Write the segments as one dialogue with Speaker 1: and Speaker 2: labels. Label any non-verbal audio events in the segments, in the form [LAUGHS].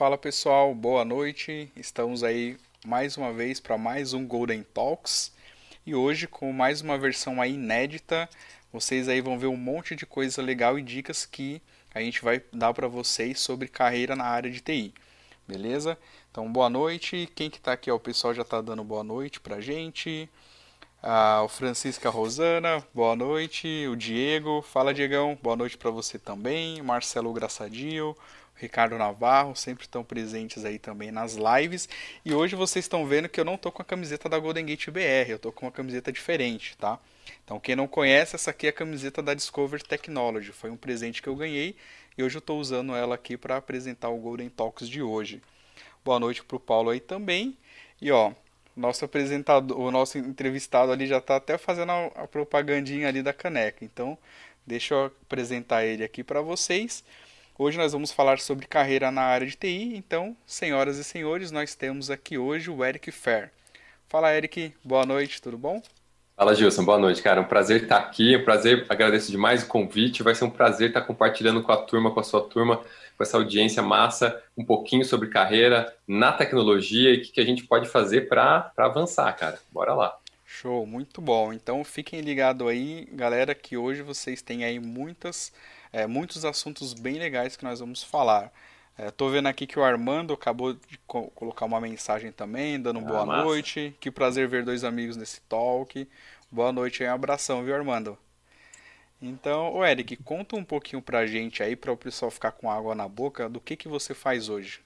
Speaker 1: Fala pessoal, boa noite. Estamos aí mais uma vez para mais um Golden Talks e hoje com mais uma versão aí inédita. Vocês aí vão ver um monte de coisa legal e dicas que a gente vai dar para vocês sobre carreira na área de TI. Beleza? Então, boa noite. Quem que tá aqui, ó, o pessoal já tá dando boa noite pra gente. Ah, o Francisca Rosana, boa noite. O Diego, fala Diegão, boa noite para você também. Marcelo Graçadio, Ricardo Navarro, sempre estão presentes aí também nas lives. E hoje vocês estão vendo que eu não tô com a camiseta da Golden Gate BR, eu tô com uma camiseta diferente, tá? Então quem não conhece, essa aqui é a camiseta da Discover Technology, foi um presente que eu ganhei e hoje eu estou usando ela aqui para apresentar o Golden Talks de hoje. Boa noite pro Paulo aí também. E ó, nosso apresentador, o nosso entrevistado ali já está até fazendo a propagandinha ali da caneca. Então, deixa eu apresentar ele aqui para vocês. Hoje nós vamos falar sobre carreira na área de TI, então, senhoras e senhores, nós temos aqui hoje o Eric Fair. Fala, Eric, boa noite, tudo bom?
Speaker 2: Fala, Gilson, boa noite, cara. Um prazer estar aqui, um prazer, agradeço demais o convite. Vai ser um prazer estar compartilhando com a turma, com a sua turma, com essa audiência massa, um pouquinho sobre carreira na tecnologia e o que, que a gente pode fazer para avançar, cara. Bora lá.
Speaker 1: Show, muito bom. Então fiquem ligados aí, galera, que hoje vocês têm aí muitas é, muitos assuntos bem legais que nós vamos falar. Estou é, vendo aqui que o Armando acabou de co colocar uma mensagem também, dando ah, boa massa. noite. Que prazer ver dois amigos nesse talk. Boa noite e um abração, viu, Armando? Então, o Eric, conta um pouquinho pra gente aí, para o pessoal ficar com água na boca, do que, que você faz hoje.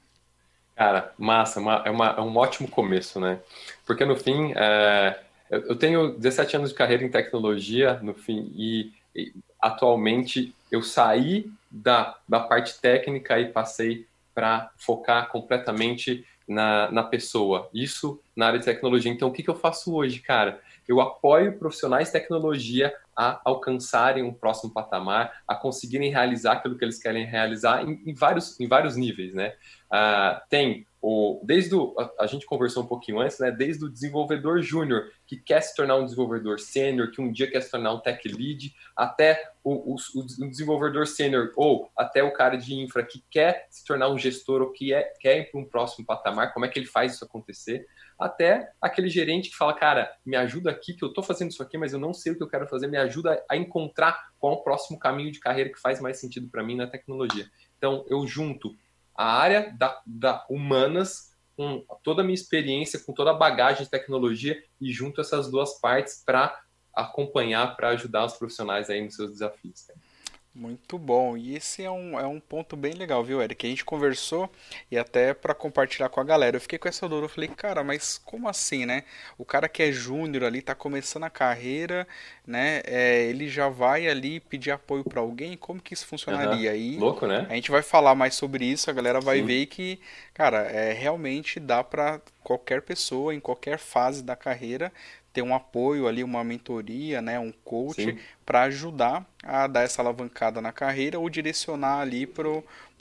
Speaker 2: Cara, massa, uma, é, uma, é um ótimo começo, né? Porque no fim, é, eu tenho 17 anos de carreira em tecnologia, no fim, e, e atualmente eu saí da, da parte técnica e passei para focar completamente na, na pessoa. Isso na área de tecnologia. Então, o que, que eu faço hoje, cara? Eu apoio profissionais de tecnologia a alcançarem um próximo patamar, a conseguirem realizar aquilo que eles querem realizar em, em vários, em vários níveis, né? Uh, tem o, desde o, a, a, gente conversou um pouquinho antes, né? Desde o desenvolvedor júnior que quer se tornar um desenvolvedor sênior, que um dia quer se tornar um tech lead, até o, o, o desenvolvedor sênior ou até o cara de infra que quer se tornar um gestor ou que é, quer ir para um próximo patamar, como é que ele faz isso acontecer? Até aquele gerente que fala, cara, me ajuda aqui, que eu estou fazendo isso aqui, mas eu não sei o que eu quero fazer, me ajuda a encontrar qual é o próximo caminho de carreira que faz mais sentido para mim na tecnologia. Então, eu junto a área da, da humanas com toda a minha experiência, com toda a bagagem de tecnologia e junto essas duas partes para acompanhar, para ajudar os profissionais aí nos seus desafios.
Speaker 1: Muito bom. E esse é um, é um ponto bem legal, viu, Eric? A gente conversou e até para compartilhar com a galera. Eu fiquei com essa dor. Eu falei, cara, mas como assim, né? O cara que é júnior ali, tá começando a carreira, né? É, ele já vai ali pedir apoio para alguém. Como que isso funcionaria? Uhum.
Speaker 2: Aí, Louco, né?
Speaker 1: A gente vai falar mais sobre isso. A galera vai Sim. ver que, cara, é, realmente dá para qualquer pessoa, em qualquer fase da carreira, ter um apoio ali, uma mentoria, né, um coach para ajudar a dar essa alavancada na carreira ou direcionar ali para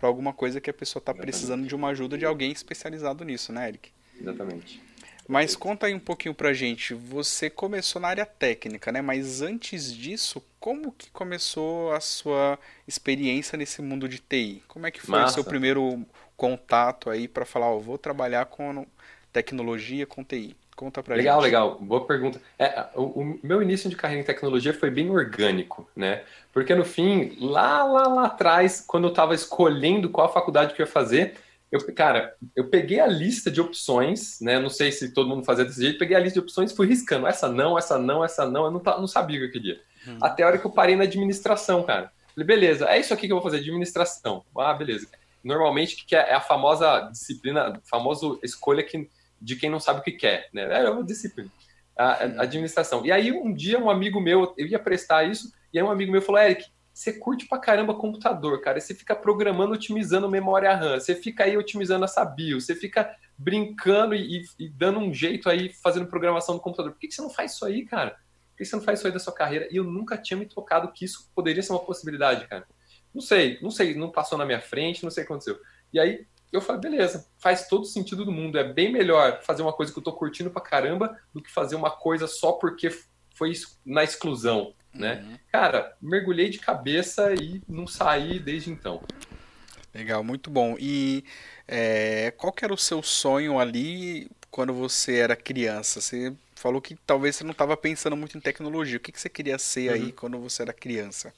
Speaker 1: alguma coisa que a pessoa está precisando de uma ajuda de alguém especializado nisso, né, Eric?
Speaker 2: Exatamente.
Speaker 1: Mas conta aí um pouquinho pra gente. Você começou na área técnica, né? Mas antes disso, como que começou a sua experiência nesse mundo de TI? Como é que foi Massa. o seu primeiro contato aí para falar, ó, vou trabalhar com tecnologia, com TI? Conta pra
Speaker 2: legal,
Speaker 1: gente.
Speaker 2: Legal, legal. Boa pergunta. É, o, o, meu início de carreira em tecnologia foi bem orgânico, né? Porque no fim, lá, lá, lá atrás, quando eu estava escolhendo qual faculdade que eu ia fazer, eu, cara, eu peguei a lista de opções, né? Não sei se todo mundo fazia desse jeito, peguei a lista de opções e fui riscando. Essa não, essa não, essa não. Eu não, não sabia o que eu queria. Hum. Até a hora que eu parei na administração, cara. Falei, beleza, é isso aqui que eu vou fazer, administração. Ah, beleza. Normalmente, que é a famosa disciplina, famosa escolha que de quem não sabe o que quer, né? É uma disciplina, a, a administração. E aí um dia um amigo meu, eu ia prestar isso, e aí um amigo meu falou, Eric, você curte pra caramba computador, cara. Você fica programando, otimizando memória RAM. Você fica aí otimizando essa BIOS. Você fica brincando e, e, dando um jeito aí, fazendo programação no computador. Por que, que você não faz isso aí, cara? Por que você não faz isso aí da sua carreira? E eu nunca tinha me tocado que isso poderia ser uma possibilidade, cara. Não sei, não sei, não passou na minha frente, não sei o que aconteceu. E aí eu falei, beleza, faz todo sentido do mundo. É bem melhor fazer uma coisa que eu tô curtindo pra caramba do que fazer uma coisa só porque foi na exclusão, né? Uhum. Cara, mergulhei de cabeça e não saí desde então.
Speaker 1: Legal, muito bom. E é, qual que era o seu sonho ali quando você era criança? Você falou que talvez você não estava pensando muito em tecnologia. O que, que você queria ser aí
Speaker 2: Uhum.
Speaker 1: quando você era criança?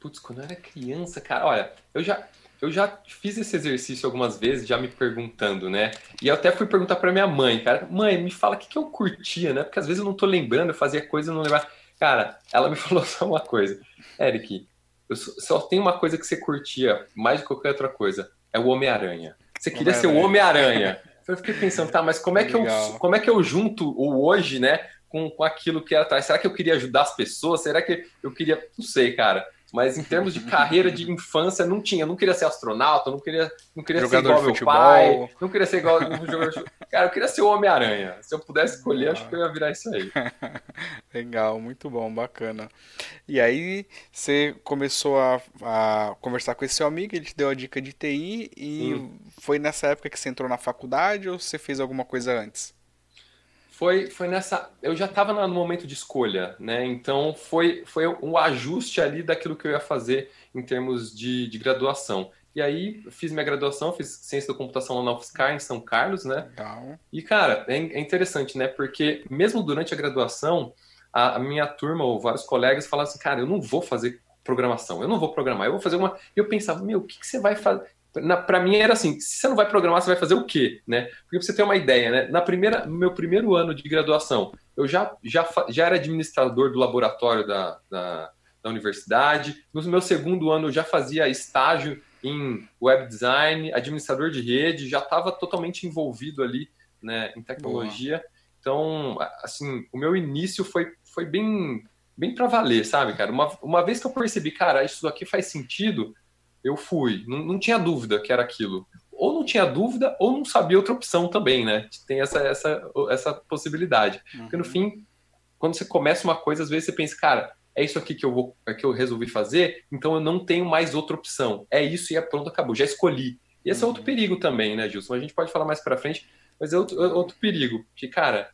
Speaker 2: Putz, quando eu era criança, cara, olha, eu já, eu já fiz esse exercício algumas vezes, já me perguntando, né? E eu até fui perguntar pra minha mãe, cara, mãe, me fala o que que eu curtia, né? Porque às vezes eu não tô lembrando, eu fazia coisa e não lembrava. Cara, ela me [LAUGHS] falou só uma coisa, Eric, eu só, tem uma coisa que você curtia mais de qualquer outra coisa, é o Homem-Aranha. Você queria ser o Homem-Aranha. Eu fiquei pensando, tá, mas como é que eu, como é que eu junto o hoje, né, com, com aquilo que era atrás? Será que eu queria ajudar as pessoas? Será que eu queria, não sei, cara. Mas em termos de carreira de infância, não tinha. Eu não queria ser astronauta, não queria, não queria ser igual meu pai, não queria ser igual um jogador de futebol. Cara, eu queria ser o Homem-Aranha. Se eu pudesse escolher, acho que eu ia virar isso aí. [LAUGHS]
Speaker 1: Legal, muito bom, bacana. E aí você começou a, a conversar com esse seu amigo, ele te deu a dica de TI e
Speaker 2: Hum.
Speaker 1: foi nessa época que você entrou na faculdade ou você fez alguma coisa antes?
Speaker 2: Foi, foi nessa. Eu já estava no momento de escolha, né? Então foi, foi um ajuste ali daquilo que eu ia fazer em termos de, de graduação. E aí fiz minha graduação, fiz ciência da computação lá na UFSCar, em São Carlos, né?
Speaker 1: Legal.
Speaker 2: E, cara, é, é interessante, né? Porque mesmo durante a graduação, a, a minha turma ou vários colegas falavam assim, cara, eu não vou fazer programação, eu não vou programar, eu vou fazer uma. E eu pensava, meu, o que, que você vai fazer? Na, pra mim era assim, se você não vai programar, você vai fazer o quê, né? Porque pra você ter uma ideia, né? Na primeira, no meu primeiro ano de graduação, eu já, já, já era administrador do laboratório da, da, da universidade. No meu segundo ano, eu já fazia estágio em web design, administrador de rede, já estava totalmente envolvido ali, né, em tecnologia. Então, a- assim, o meu início foi, foi bem, bem para valer, sabe, cara? Uma, uma vez que eu percebi, cara, isso aqui faz sentido, eu fui. Não, não tinha dúvida que era aquilo. Ou não tinha dúvida, ou não sabia outra opção também, né? Tem essa, essa, essa possibilidade. Porque no
Speaker 1: Uhum.
Speaker 2: fim, quando você começa uma coisa, às vezes você pensa, cara, é isso aqui que eu vou, é que eu resolvi fazer, então eu não tenho mais outra opção. É isso e é pronto, acabou, já escolhi. E esse é outro
Speaker 1: Uhum.
Speaker 2: perigo também, né, Gilson? A gente pode falar mais pra frente, mas é outro, é outro perigo. Que, cara,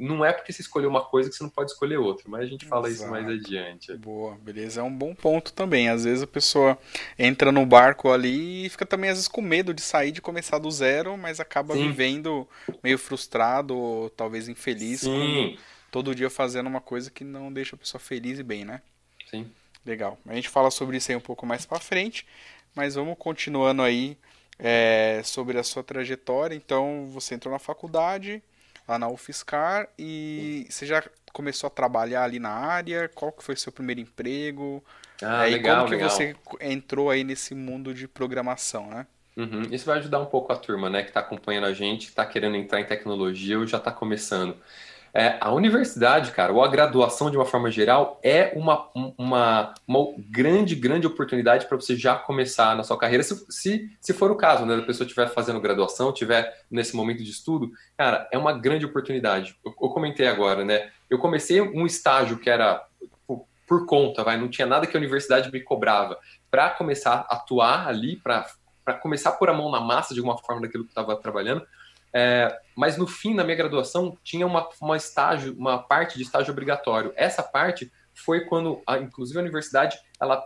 Speaker 2: não é porque você escolheu uma coisa que você não pode escolher outra, mas a gente fala isso mais
Speaker 1: Exato.
Speaker 2: adiante.
Speaker 1: Boa, beleza. É um bom ponto também. Às vezes a pessoa entra no barco ali e fica também às vezes com medo de sair, de começar do zero, mas acaba
Speaker 2: Sim.
Speaker 1: vivendo meio frustrado ou talvez infeliz com
Speaker 2: Sim,
Speaker 1: todo dia fazendo uma coisa que não deixa a pessoa feliz e bem, né?
Speaker 2: sim.
Speaker 1: Legal. A gente fala sobre isso aí um pouco mais pra frente, mas vamos continuando aí é, sobre a sua trajetória. Então, você entrou na faculdade, lá na UFSCar, e você já começou a trabalhar ali na área? Qual que foi seu primeiro emprego?
Speaker 2: Ah,
Speaker 1: É, e
Speaker 2: legal,
Speaker 1: como que
Speaker 2: legal.
Speaker 1: você entrou aí nesse mundo de programação, né?
Speaker 2: Uhum. Isso vai ajudar um pouco a turma, né, que está acompanhando a gente, que está querendo entrar em tecnologia ou já está começando. É, a universidade, cara, ou a graduação de uma forma geral, é uma, um- uma, uma grande, grande oportunidade para você já começar na sua carreira, se, se, se for o caso, né, da pessoa estiver fazendo graduação, estiver nesse momento de estudo, cara, é uma grande oportunidade. Eu, eu comentei agora, né, eu comecei um estágio que era por, por conta, vai, não tinha nada que a universidade me cobrava, para começar a atuar ali, para começar a pôr a mão na massa de alguma forma daquilo que estava trabalhando. É, mas no fim da minha graduação tinha uma, uma estágio, uma parte de estágio obrigatório. Essa parte foi quando, a, inclusive, a universidade, ela,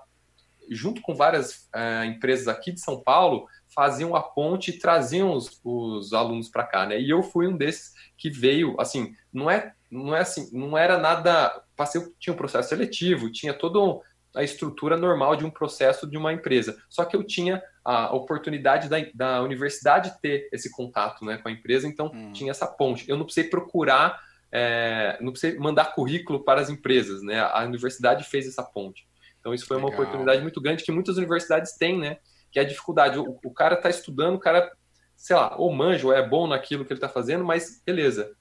Speaker 2: junto com várias é, empresas aqui de São Paulo, faziam a ponte e traziam os, os alunos para cá, né? E eu fui um desses que veio, assim, não é, não é assim, não era nada. Passei, tinha um processo seletivo, tinha todo a estrutura normal de um processo de uma empresa. Só que eu tinha a oportunidade da, da universidade ter esse contato né, com a empresa, então
Speaker 1: Hum.
Speaker 2: tinha essa ponte. Eu não precisei procurar, é, não precisei mandar currículo para as empresas, né? A universidade fez essa ponte. Então isso foi uma
Speaker 1: Legal.
Speaker 2: oportunidade muito grande que muitas universidades têm, né? Que é a dificuldade. O, o cara está estudando, o cara, sei lá, ou manja, ou é bom naquilo que ele está fazendo, mas beleza.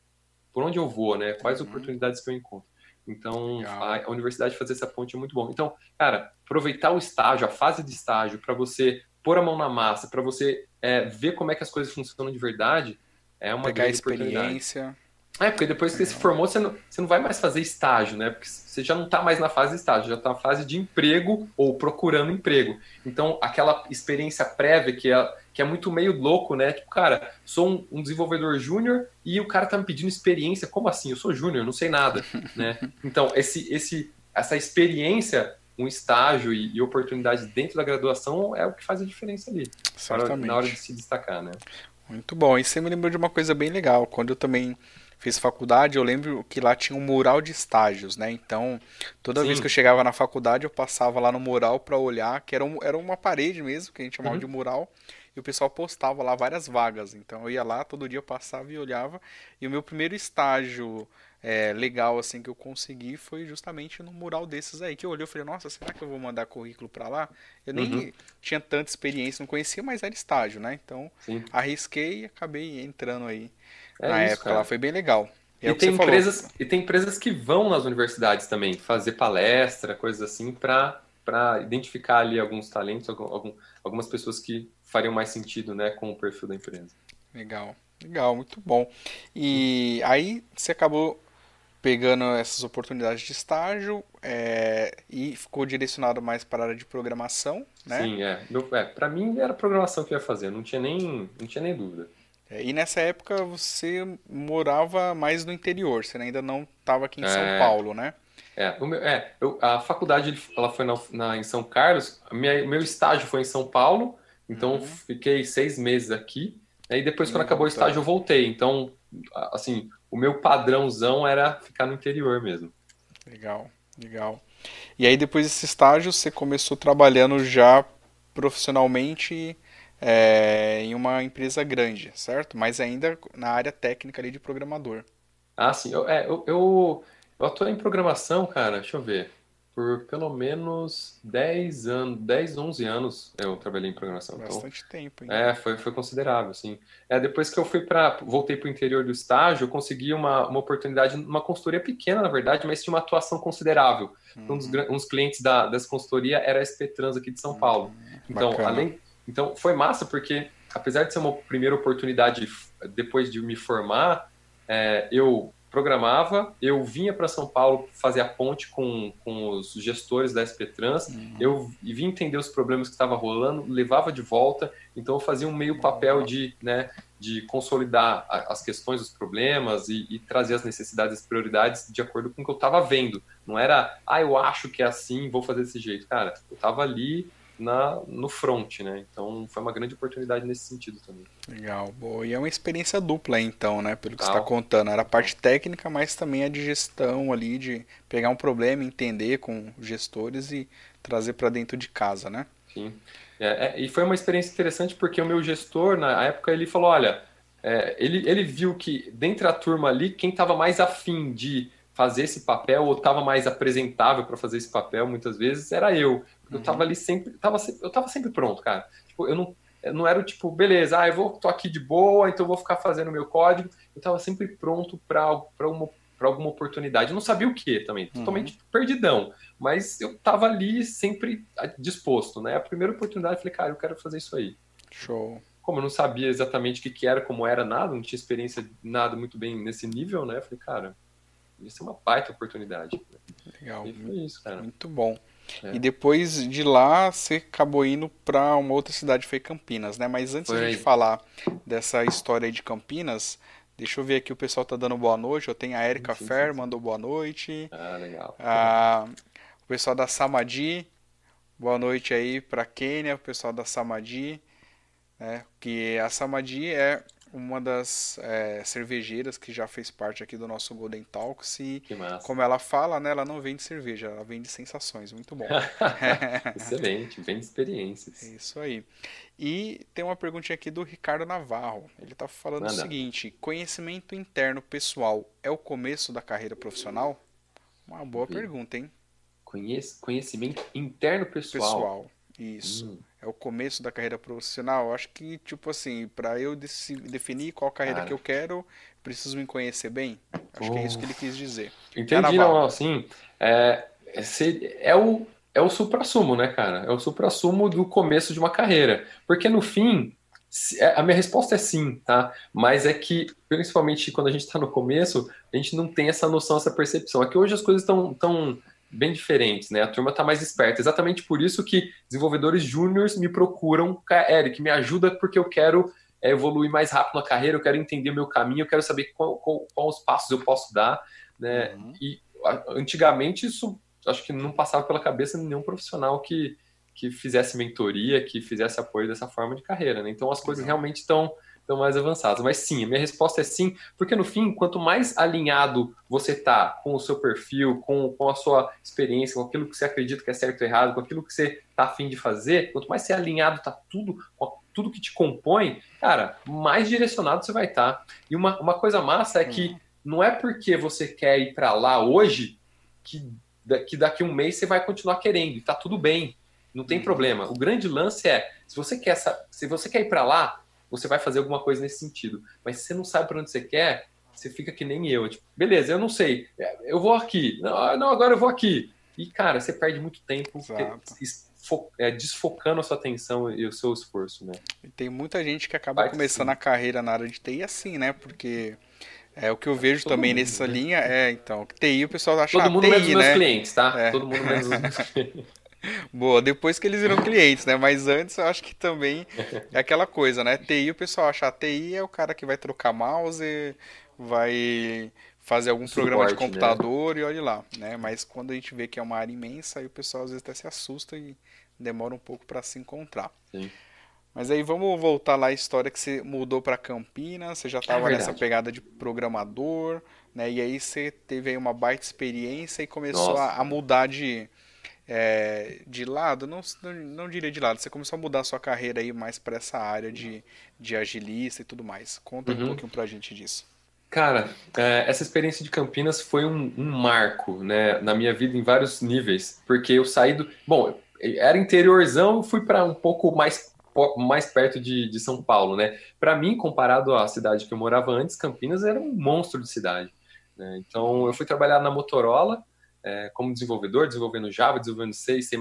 Speaker 2: Por onde eu vou, né? Quais
Speaker 1: Uhum.
Speaker 2: oportunidades que eu encontro? Então, a, a universidade fazer essa ponte é muito bom. Então, cara, aproveitar o estágio, a fase de estágio, para você pôr a mão na massa, para você é, ver como é que as coisas funcionam de verdade, é uma
Speaker 1: Pegar
Speaker 2: grande
Speaker 1: experiência.
Speaker 2: É, porque depois que você se formou, você não, você não vai mais fazer estágio, né? Porque você já não está mais na fase de estágio, já está na fase de emprego ou procurando emprego. Então, aquela experiência prévia que é, que é muito meio louco, né? Tipo, cara, sou um, um desenvolvedor júnior e o cara tá me pedindo experiência. Como assim? Eu sou júnior, não sei nada, [LAUGHS] né? Então, esse, esse, essa experiência um estágio e, e, oportunidades dentro da graduação é o que faz a diferença ali.
Speaker 1: Certamente.
Speaker 2: Na hora de se destacar, né?
Speaker 1: Muito bom. E você me lembrou de uma coisa bem legal. Quando eu também fiz faculdade, eu lembro que lá tinha um mural de estágios, né? Então, toda Sim. vez que eu chegava na faculdade, eu passava lá no mural para olhar, que era, um, era uma parede mesmo, que a gente chamava uhum. de mural, e o pessoal postava lá várias vagas. Então, eu ia lá, todo dia eu passava e olhava. E o meu primeiro estágio é, legal assim que eu consegui foi justamente no mural desses aí que eu olhei e falei nossa será que eu vou mandar currículo para lá eu nem uhum. tinha tanta experiência não conhecia mas era estágio né então Sim. arrisquei e acabei entrando aí é na isso, época cara. lá foi bem legal
Speaker 2: é e, tem empresas, e tem empresas que vão nas universidades também fazer palestra coisas assim para para identificar ali alguns talentos algum, algumas pessoas que fariam mais sentido né com o perfil da empresa
Speaker 1: legal Legal, muito bom. E aí você acabou pegando essas oportunidades de estágio é, e ficou direcionado mais para a área de programação, né?
Speaker 2: Sim, é. é para mim era programação que eu ia fazer, não tinha nem, não tinha nem dúvida.
Speaker 1: É, e nessa época você morava mais no interior, você ainda não estava aqui em São é. Paulo, né?
Speaker 2: É, meu, é eu, a faculdade ela foi na, na, em São Carlos, minha, meu estágio foi em São Paulo, então uhum. fiquei seis meses aqui. Aí depois, quando acabou o estágio, eu voltei. Então, assim, o meu padrãozão era ficar no interior mesmo.
Speaker 1: Legal, legal. E aí depois desse estágio você começou trabalhando já profissionalmente é, em uma empresa grande, certo? Mas ainda na área técnica ali de programador.
Speaker 2: Ah, sim. Eu, é, eu, eu, eu atuo em programação, cara, deixa eu ver por pelo menos 10 anos, 10, 11 anos eu trabalhei em programação.
Speaker 1: Então Bastante então, tempo, hein?
Speaker 2: É, foi, foi considerável, assim. É, depois que eu fui para voltei para o interior do estágio, eu consegui uma, uma oportunidade, uma consultoria pequena, na verdade, mas tinha uma atuação considerável. Uhum. Um, dos, um dos clientes da, dessa consultoria era a SP Trans aqui de São Paulo. Uhum. Então, Bacana. além, então, foi massa, porque apesar de ser uma primeira oportunidade depois de me formar, é, eu programava, eu vinha para São Paulo fazer a ponte com, com os gestores da SP Trans, uhum. eu vim entender os problemas que estavam rolando, levava de volta, então eu fazia um meio papel de, né, de consolidar as questões, os problemas e, e trazer as necessidades, as prioridades de acordo com o que eu estava vendo. Não era, ah, eu acho que é assim, vou fazer desse jeito. Cara, eu estava ali na, no front, né? Então foi uma grande oportunidade nesse sentido também.
Speaker 1: Legal, boa. E é uma experiência dupla, então, né? Pelo que você está contando. Era a parte técnica, mas também a de gestão ali, de pegar um problema, entender com gestores e trazer para dentro de casa, né?
Speaker 2: Sim. É, é, e foi uma experiência interessante porque o meu gestor, na época, ele falou: olha, é, ele, ele viu que dentro da turma ali, quem estava mais afim de fazer esse papel ou estava mais apresentável para fazer esse papel muitas vezes era eu eu tava uhum. ali sempre, tava, eu tava sempre pronto, cara. Tipo, eu não, eu não era o tipo, beleza, ah, eu vou, tô aqui de boa, então eu vou ficar fazendo meu código. Eu tava sempre pronto para uma para alguma oportunidade. Eu não sabia o que também, uhum. totalmente perdidão. Mas eu tava ali sempre disposto, né? A primeira oportunidade, eu falei, cara, eu quero fazer isso aí.
Speaker 1: Show.
Speaker 2: Como eu não sabia exatamente o que, que era, como era, nada, não tinha experiência nada muito bem nesse nível, né? Eu falei, cara, isso é uma baita oportunidade.
Speaker 1: Legal. E foi isso, cara. Muito bom. É. E depois de lá você acabou indo para uma outra cidade, foi Campinas, né? Mas antes de falar dessa história aí de Campinas, deixa eu ver aqui, o pessoal tá dando boa noite. Eu tenho a Erika Fer, mandou boa noite.
Speaker 2: Ah, legal.
Speaker 1: Ah, o pessoal da Samadi, boa noite aí para Kênia, o pessoal da Samadi. Né? Que a Samadi é uma das é, cervejeiras que já fez parte aqui do nosso Golden Talks e como ela fala, né, ela não vende cerveja, ela vende sensações, muito bom. [LAUGHS]
Speaker 2: Excelente, vende experiências.
Speaker 1: É isso aí. E tem uma perguntinha aqui do Ricardo Navarro. Ele está falando o seguinte: conhecimento interno pessoal é o começo da carreira profissional? Uma boa Sim. pergunta, hein?
Speaker 2: Conhece, conhecimento interno pessoal.
Speaker 1: Pessoal, isso. Hum é o começo da carreira profissional. Acho que, tipo assim, para eu definir qual carreira Cara. que eu quero, preciso me conhecer bem. Acho que é isso que ele quis dizer.
Speaker 2: Entendi, não, assim, é, é, o, é o supra-sumo, né, cara? É o supra-sumo do começo de uma carreira. Porque no fim, é, a minha resposta é sim, tá? Mas é que, principalmente quando a gente está no começo, a gente não tem essa noção, essa percepção. É que hoje as coisas estão tão, tão bem diferentes, né? A turma está mais esperta. Exatamente por isso que desenvolvedores júniores me procuram, Eric, me ajuda porque eu quero é, evoluir mais rápido na carreira, eu quero entender o meu caminho, eu quero saber qual, qual, quais passos eu posso dar, né? Uhum. E antigamente isso acho que não passava pela cabeça nenhum profissional que, que fizesse mentoria, que fizesse apoio dessa forma de carreira, né? Então as coisas realmente estão estão mais avançadas. Mas sim, a minha resposta é sim, porque no fim, quanto mais alinhado você tá com o seu perfil, com, com a sua experiência, com aquilo que você acredita que é certo ou errado, com aquilo que você tá afim de fazer, quanto mais você é alinhado, tá tudo, com tudo que te compõe, cara, mais direcionado você vai estar. Tá. E uma, uma coisa massa é que não é porque você quer ir para lá hoje que, que daqui um mês você vai continuar querendo, e tá tudo bem. Não tem uhum. problema. O grande lance é, se você quer, se você quer ir para lá, você vai fazer alguma coisa nesse sentido. Mas se você não sabe para onde você quer, você fica que nem eu. Tipo, beleza, eu não sei. Eu vou aqui. Não, não agora eu vou aqui. E, cara, você perde muito tempo é, desfocando a sua atenção e o seu esforço, né?
Speaker 1: E tem muita gente que acaba começando sim. a carreira na área de TI assim, né? Porque é o que eu vejo Todo também mundo, nessa né? linha é, então, TI o pessoal acha
Speaker 2: Todo mundo
Speaker 1: TI,
Speaker 2: menos
Speaker 1: né?
Speaker 2: meus clientes, tá? É. Todo mundo menos os meus clientes. [LAUGHS]
Speaker 1: Boa, depois que eles viram clientes, né? Mas antes eu acho que também é aquela coisa, né? TI, o pessoal acha que TI é o cara que vai trocar mouse, vai fazer algum Suporte, programa de né? computador né? e olha lá, né? Mas quando a gente vê que é uma área imensa, aí o pessoal às vezes até se assusta e demora um pouco para se encontrar. Sim. Mas aí vamos voltar lá à história que você mudou para Campinas, você já estava é nessa pegada de programador, né? E aí você teve aí uma baita experiência e começou a, a, mudar de, é, de lado, não, não diria de lado, você começou a mudar a sua carreira aí mais para essa área de, de agilista e tudo mais. Conta uhum. um pouquinho pra gente disso.
Speaker 2: Cara, é, essa experiência de Campinas foi um, um, marco né, na minha vida em vários níveis, porque eu saí do. Bom, era interiorzão, fui para um pouco mais, mais perto de, de São Paulo, né? Para mim, comparado à cidade que eu morava antes, Campinas era um monstro de cidade. Né? Então, eu fui trabalhar na Motorola é, como desenvolvedor, desenvolvendo Java, desenvolvendo C, C++,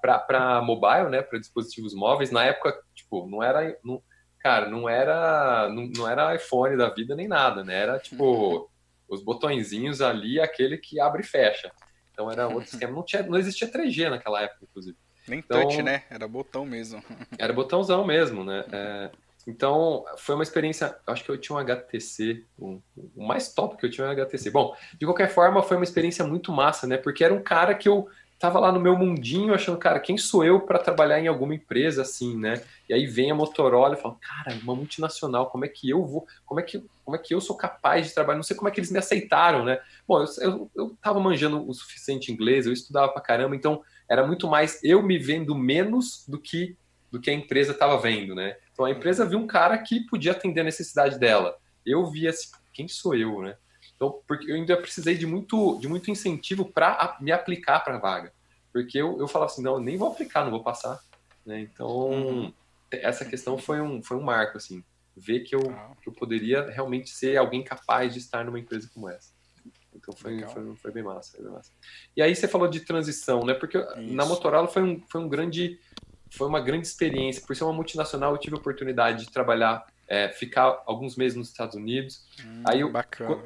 Speaker 2: para mobile, né? Para dispositivos móveis. Na época, tipo, não era. Não, cara, não era, não, não era iPhone da vida nem nada, né? Era tipo [LAUGHS] os botõezinhos ali, aquele que abre e fecha. Então era outro esquema. Não, tinha, não existia 3G naquela época, inclusive.
Speaker 1: Nem então, touch, né? Era botão mesmo.
Speaker 2: Era botãozão mesmo, né? É, então, foi uma experiência. Acho que eu tinha um HTC, um, o mais top que eu tinha um HTC. Bom, de qualquer forma, foi uma experiência muito massa, né? Porque era um cara que eu tava lá no meu mundinho achando, cara, quem sou eu para trabalhar em alguma empresa assim, né? E aí vem a Motorola e fala, cara, uma multinacional, como é que eu vou, como é que, como é que eu sou capaz de trabalhar? Não sei como é que eles me aceitaram, né? Bom, eu, eu, eu tava manjando o suficiente inglês, eu estudava pra caramba, então era muito mais eu me vendo menos do que do que a empresa estava vendo, né? Então a empresa viu um cara que podia atender a necessidade dela. Eu via assim, quem sou eu, né? Então, porque eu ainda precisei de muito, de muito incentivo para me aplicar para a vaga. Porque eu, eu falava assim, não, nem vou aplicar, não vou passar. Né? Então, uhum. essa questão foi um, foi um marco, assim. Ver que eu, que eu poderia realmente ser alguém capaz de estar numa empresa como essa. Então foi, foi, foi, bem massa, foi, bem massa, E aí você falou de transição, né? Porque Isso. na Motorola foi um, foi um grande foi uma grande experiência. Por ser uma multinacional, eu tive a oportunidade de trabalhar, é, ficar alguns meses nos Estados Unidos.
Speaker 1: Hum, aí eu, bacana.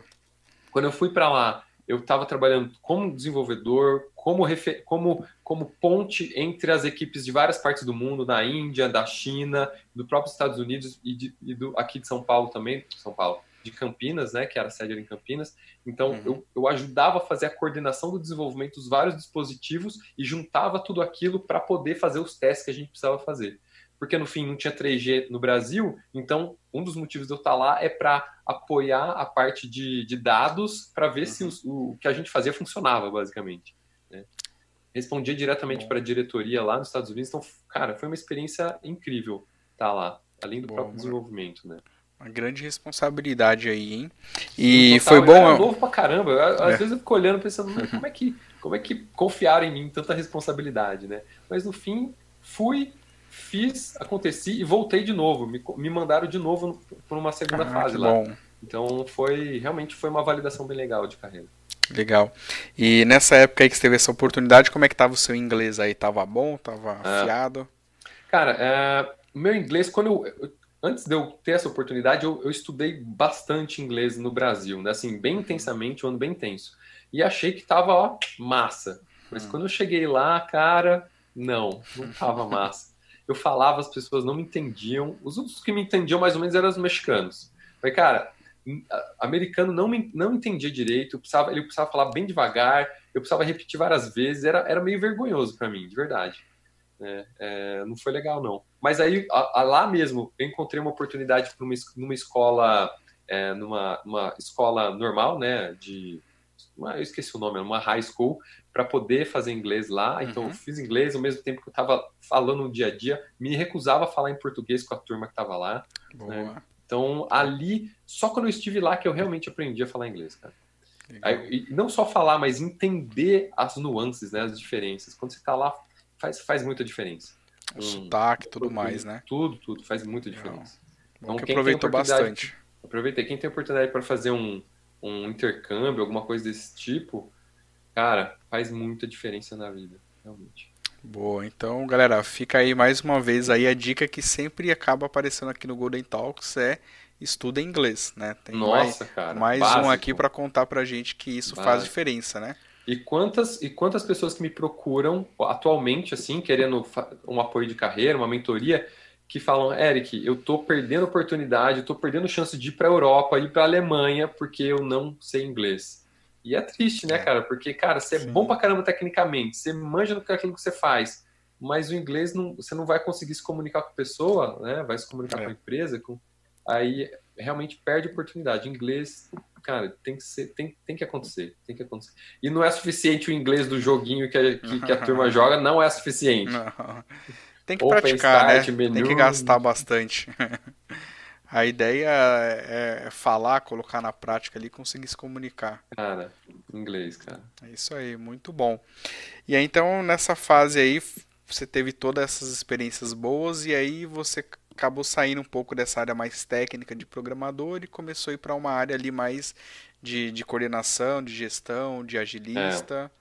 Speaker 2: Quando eu fui para lá, eu estava trabalhando como desenvolvedor, como, como, como ponte entre as equipes de várias partes do mundo, da Índia, da China, do próprio Estados Unidos e, de, e do, aqui de São Paulo também, São Paulo, de Campinas, né, que era a sede em Campinas. Então, uhum. eu, eu ajudava a fazer a coordenação do desenvolvimento dos vários dispositivos e juntava tudo aquilo para poder fazer os testes que a gente precisava fazer porque no fim não tinha 3G no Brasil, então um dos motivos de eu estar lá é para apoiar a parte de, de dados para ver uhum. se o, o, que a gente fazia funcionava, basicamente. Né? Respondia diretamente para a diretoria lá nos Ttados Unidos, então, cara, foi uma experiência incrível estar lá, além do bom, próprio desenvolvimento, né?
Speaker 1: Uma grande responsabilidade aí, hein? E foi bom.
Speaker 2: Era novo pra caramba. Às é. vezes eu fico olhando pensando, [LAUGHS] como é, que, como é que confiaram em mim tanta responsabilidade, né? Mas no fim, fui, fiz, aconteci e voltei de novo. Me, me mandaram de novo por uma segunda ah, fase lá. Bom. Então foi realmente foi uma validação bem legal de carreira.
Speaker 1: Legal. E nessa época aí que você teve essa oportunidade, como é que tava o seu inglês aí? Tava bom? Tava ah. afiado?
Speaker 2: Cara, é, meu inglês, quando eu, eu, antes de eu ter essa oportunidade, eu, eu, estudei bastante inglês no Brasil, né? Assim, bem intensamente, um ano bem intenso. E achei que tava, ó, massa. Mas hum. quando eu cheguei lá, cara, não, não [LAUGHS] tava massa eu falava, as pessoas não me entendiam. Os únicos que me entendiam mais ou menos eram os mexicanos. Falei, cara, americano não, me, não entendia direito, precisava, ele precisava falar bem devagar, eu precisava repetir várias vezes, era, era meio vergonhoso para mim, de verdade. É, é, não foi legal, não. Mas aí, a, a, lá mesmo, eu encontrei uma oportunidade numa, numa escola, é, numa, numa escola normal, né, de uma, eu esqueci o nome, uma high school, para poder fazer inglês lá. Então, uhum. eu fiz inglês ao mesmo tempo que eu estava falando no dia a dia, me recusava a falar em português com a turma que estava lá. Né? Então, ali, só quando eu estive lá que eu realmente aprendi a falar inglês, cara. Aí, e não só falar, mas entender as nuances, né, as diferenças. Quando você está lá, faz, faz muita diferença.
Speaker 1: O um, sotaque, tudo, tudo mais, né?
Speaker 2: Tudo, tudo, faz muita diferença.
Speaker 1: Então, que aproveitou bastante.
Speaker 2: Aproveitei. Quem tem oportunidade para fazer um, um intercâmbio, alguma coisa desse tipo, cara, faz muita diferença na vida, realmente.
Speaker 1: Boa, então galera, fica aí mais uma vez aí a dica que sempre acaba aparecendo aqui no Golden Talks é estuda inglês, né?
Speaker 2: Tem Nossa, mais, cara,
Speaker 1: mais um aqui para contar pra gente que isso básico. faz diferença, né?
Speaker 2: E quantas e quantas pessoas que me procuram atualmente assim, querendo um apoio de carreira, uma mentoria, que falam, Eric, eu tô perdendo oportunidade, eu tô perdendo chance de ir para a Europa, ir para a Alemanha, porque eu não sei inglês. E é triste, né, é. cara? Porque, cara, você é bom pra caramba tecnicamente, você manja no que aquilo que você faz, mas o inglês não, você não vai conseguir se comunicar com a pessoa, né? Vai se comunicar é. com a empresa, com... aí realmente perde oportunidade. Inglês, cara, tem que ser, tem, tem que acontecer, tem que acontecer. E não é suficiente o inglês do joguinho que a, que, que a [LAUGHS] turma joga, não é suficiente. Não.
Speaker 1: Tem que Open praticar, start, né? Menu. Tem que gastar bastante. [LAUGHS] A ideia é, é falar, colocar na prática ali, conseguir se comunicar.
Speaker 2: Cara, inglês, cara.
Speaker 1: É isso aí, muito bom. E aí, então, nessa fase aí, você teve todas essas experiências boas e aí você acabou saindo um pouco dessa área mais técnica de programador e começou a ir para uma área ali mais de, de coordenação, de gestão, de agilista. É.